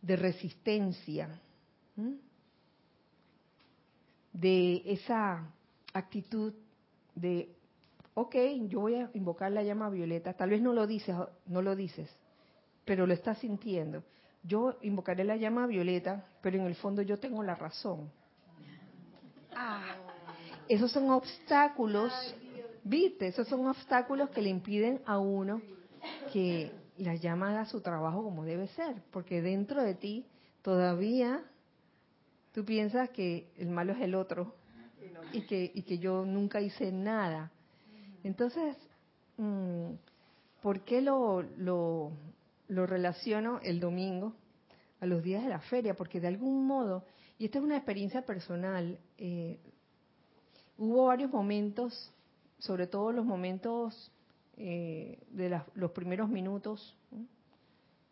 de resistencia, de esa actitud de ok, yo voy a invocar la llama violeta, tal vez no lo dices, no lo dices, pero lo estás sintiendo. Yo invocaré la llama violeta, pero en el fondo yo tengo la razón. Ah, esos son obstáculos, viste, esos son obstáculos que le impiden a uno que la llama a su trabajo como debe ser, porque dentro de ti todavía tú piensas que el malo es el otro y que, y que yo nunca hice nada. Entonces, mm, ¿por qué lo, lo, relaciono el domingo a los días de la feria? Porque de algún modo, y esta es una experiencia personal, eh, hubo varios momentos, sobre todo los momentos eh, de los primeros minutos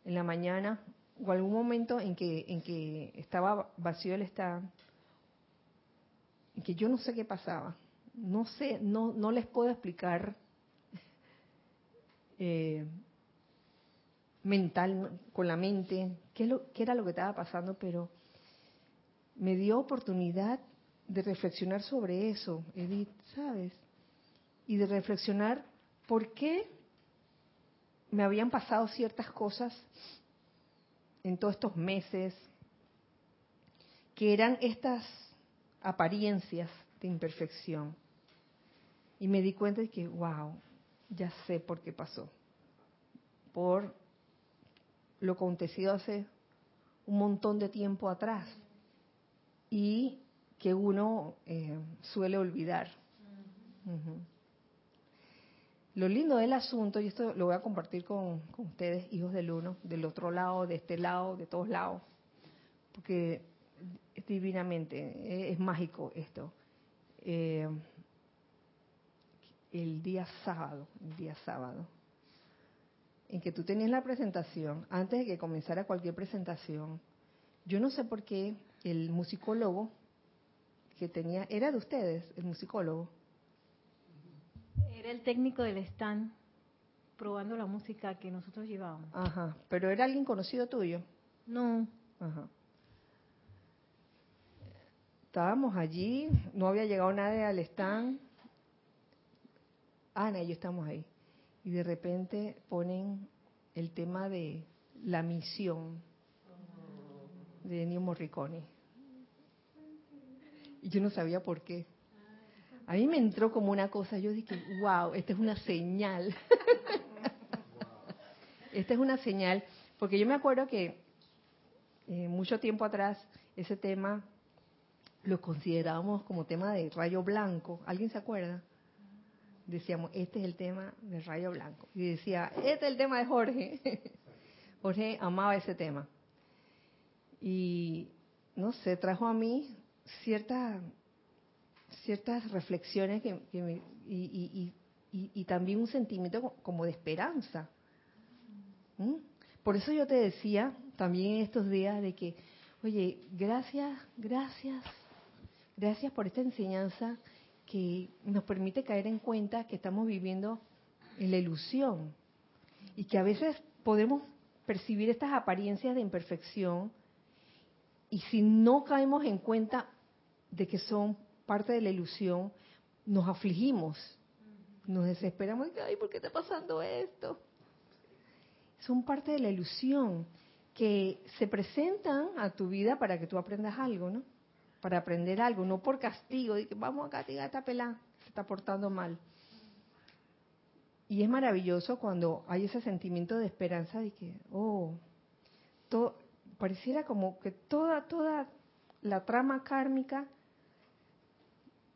en la mañana, o algún momento en que, en que estaba vacío el stand, en que yo no sé qué pasaba. No sé, no, no les puedo explicar eh, mental, con la mente, qué, lo, qué era lo que estaba pasando, pero me dio oportunidad de reflexionar sobre eso, Edith, ¿sabes? Y de reflexionar por qué me habían pasado ciertas cosas en todos estos meses, que eran estas apariencias de imperfección. Y me di cuenta de que, wow, ya sé por qué pasó. Por lo acontecido hace un montón de tiempo atrás. Y que uno eh, suele olvidar. Lo lindo del asunto, y esto lo voy a compartir con, ustedes, hijos del uno, del otro lado, de este lado, de todos lados, porque es divinamente, es, mágico esto. Eh, el día sábado, el día sábado, en que tú tenías la presentación, antes de que comenzara cualquier presentación, yo no sé por qué el musicólogo que tenía, era de ustedes, el musicólogo. Era el técnico del stand probando la música que nosotros llevábamos. Ajá, pero era alguien conocido tuyo. No. Ajá. Estábamos allí, no había llegado nadie al stand. Ana y yo estamos ahí. Y de repente ponen el tema de la misión de Ennio Morricone y yo no sabía por qué. A mí me entró como una cosa, yo dije, wow, esta es una señal. esta es una señal, porque yo me acuerdo que eh, mucho tiempo atrás ese tema lo considerábamos como tema de rayo blanco. ¿Alguien se acuerda? Decíamos, este es el tema de rayo blanco. Y decía, este es el tema de Jorge. Jorge amaba ese tema. Y no sé, trajo a mí ciertas ciertas reflexiones que, y, también un sentimiento como de esperanza. ¿Mm? Por eso yo te decía también en estos días de que, oye, gracias, gracias, gracias por esta enseñanza que nos permite caer en cuenta que estamos viviendo en la ilusión y que a veces podemos percibir estas apariencias de imperfección y si no caemos en cuenta de que son parte de la ilusión, nos afligimos, nos desesperamos, ay, ¿por qué está pasando esto? Son parte de la ilusión que se presentan a tu vida para que tú aprendas algo, ¿no? Para aprender algo, no por castigo, de que vamos a castigar a esta pelá, se está portando mal. Y es maravilloso cuando hay ese sentimiento de esperanza de que, oh, todo, pareciera como que toda, toda la trama kármica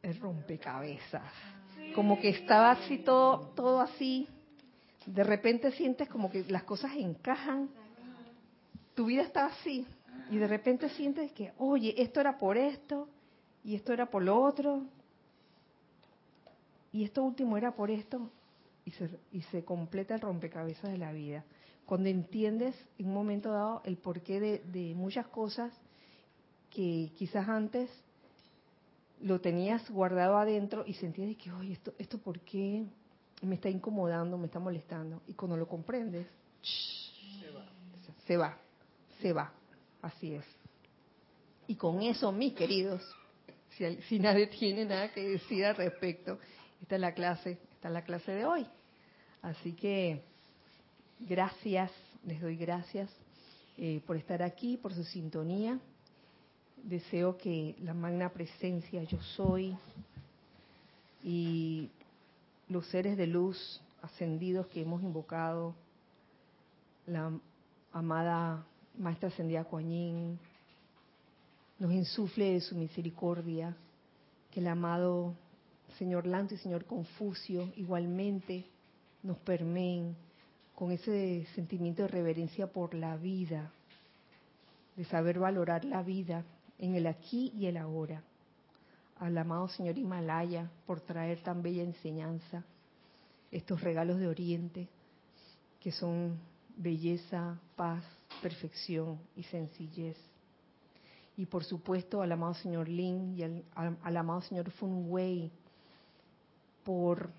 es rompecabezas. Como que estaba así todo, todo así. De repente sientes como que las cosas encajan. Tu vida está así. Y de repente sientes que, oye, esto era por esto, y esto era por lo otro, y esto último era por esto, y se, y se completa el rompecabezas de la vida. Cuando entiendes en un momento dado el porqué de, de muchas cosas que quizás antes lo tenías guardado adentro y sentías que, oye, esto, esto por qué me está incomodando, me está molestando. Y cuando lo comprendes, se va, se va, así es. Y con eso, mis queridos, si, nadie tiene nada que decir al respecto, esta es la clase, esta es la clase de hoy. Así que gracias, les doy gracias eh, por estar aquí, por su sintonía. Deseo que la magna presencia yo soy y los seres de luz ascendidos que hemos invocado, la amada Maestra Ascendida Kuan nos insufle de su misericordia, que el amado Señor Lanto y Señor Confucio igualmente nos permeen con ese sentimiento de reverencia por la vida, de saber valorar la vida en el aquí y el ahora. Al amado Señor Himalaya por traer tan bella enseñanza, estos regalos de Oriente que son belleza, paz, perfección y sencillez. Y por supuesto al amado Señor Lin y al, al amado Señor Fun Wei por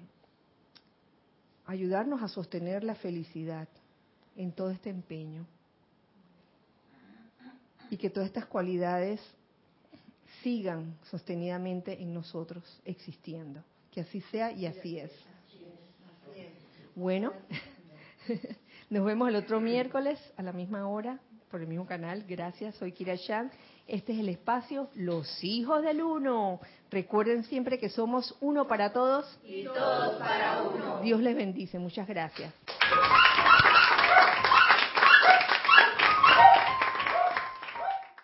ayudarnos a sostener la felicidad en todo este empeño. Y que todas estas cualidades sigan sostenidamente en nosotros existiendo. Que así sea y así es. Bueno, nos vemos el otro miércoles a la misma hora por el mismo canal. Gracias, soy Kira Chan. Este es el espacio Los Hijos del Uno. Recuerden siempre que somos uno para todos y todos para uno. Dios les bendice. Muchas gracias.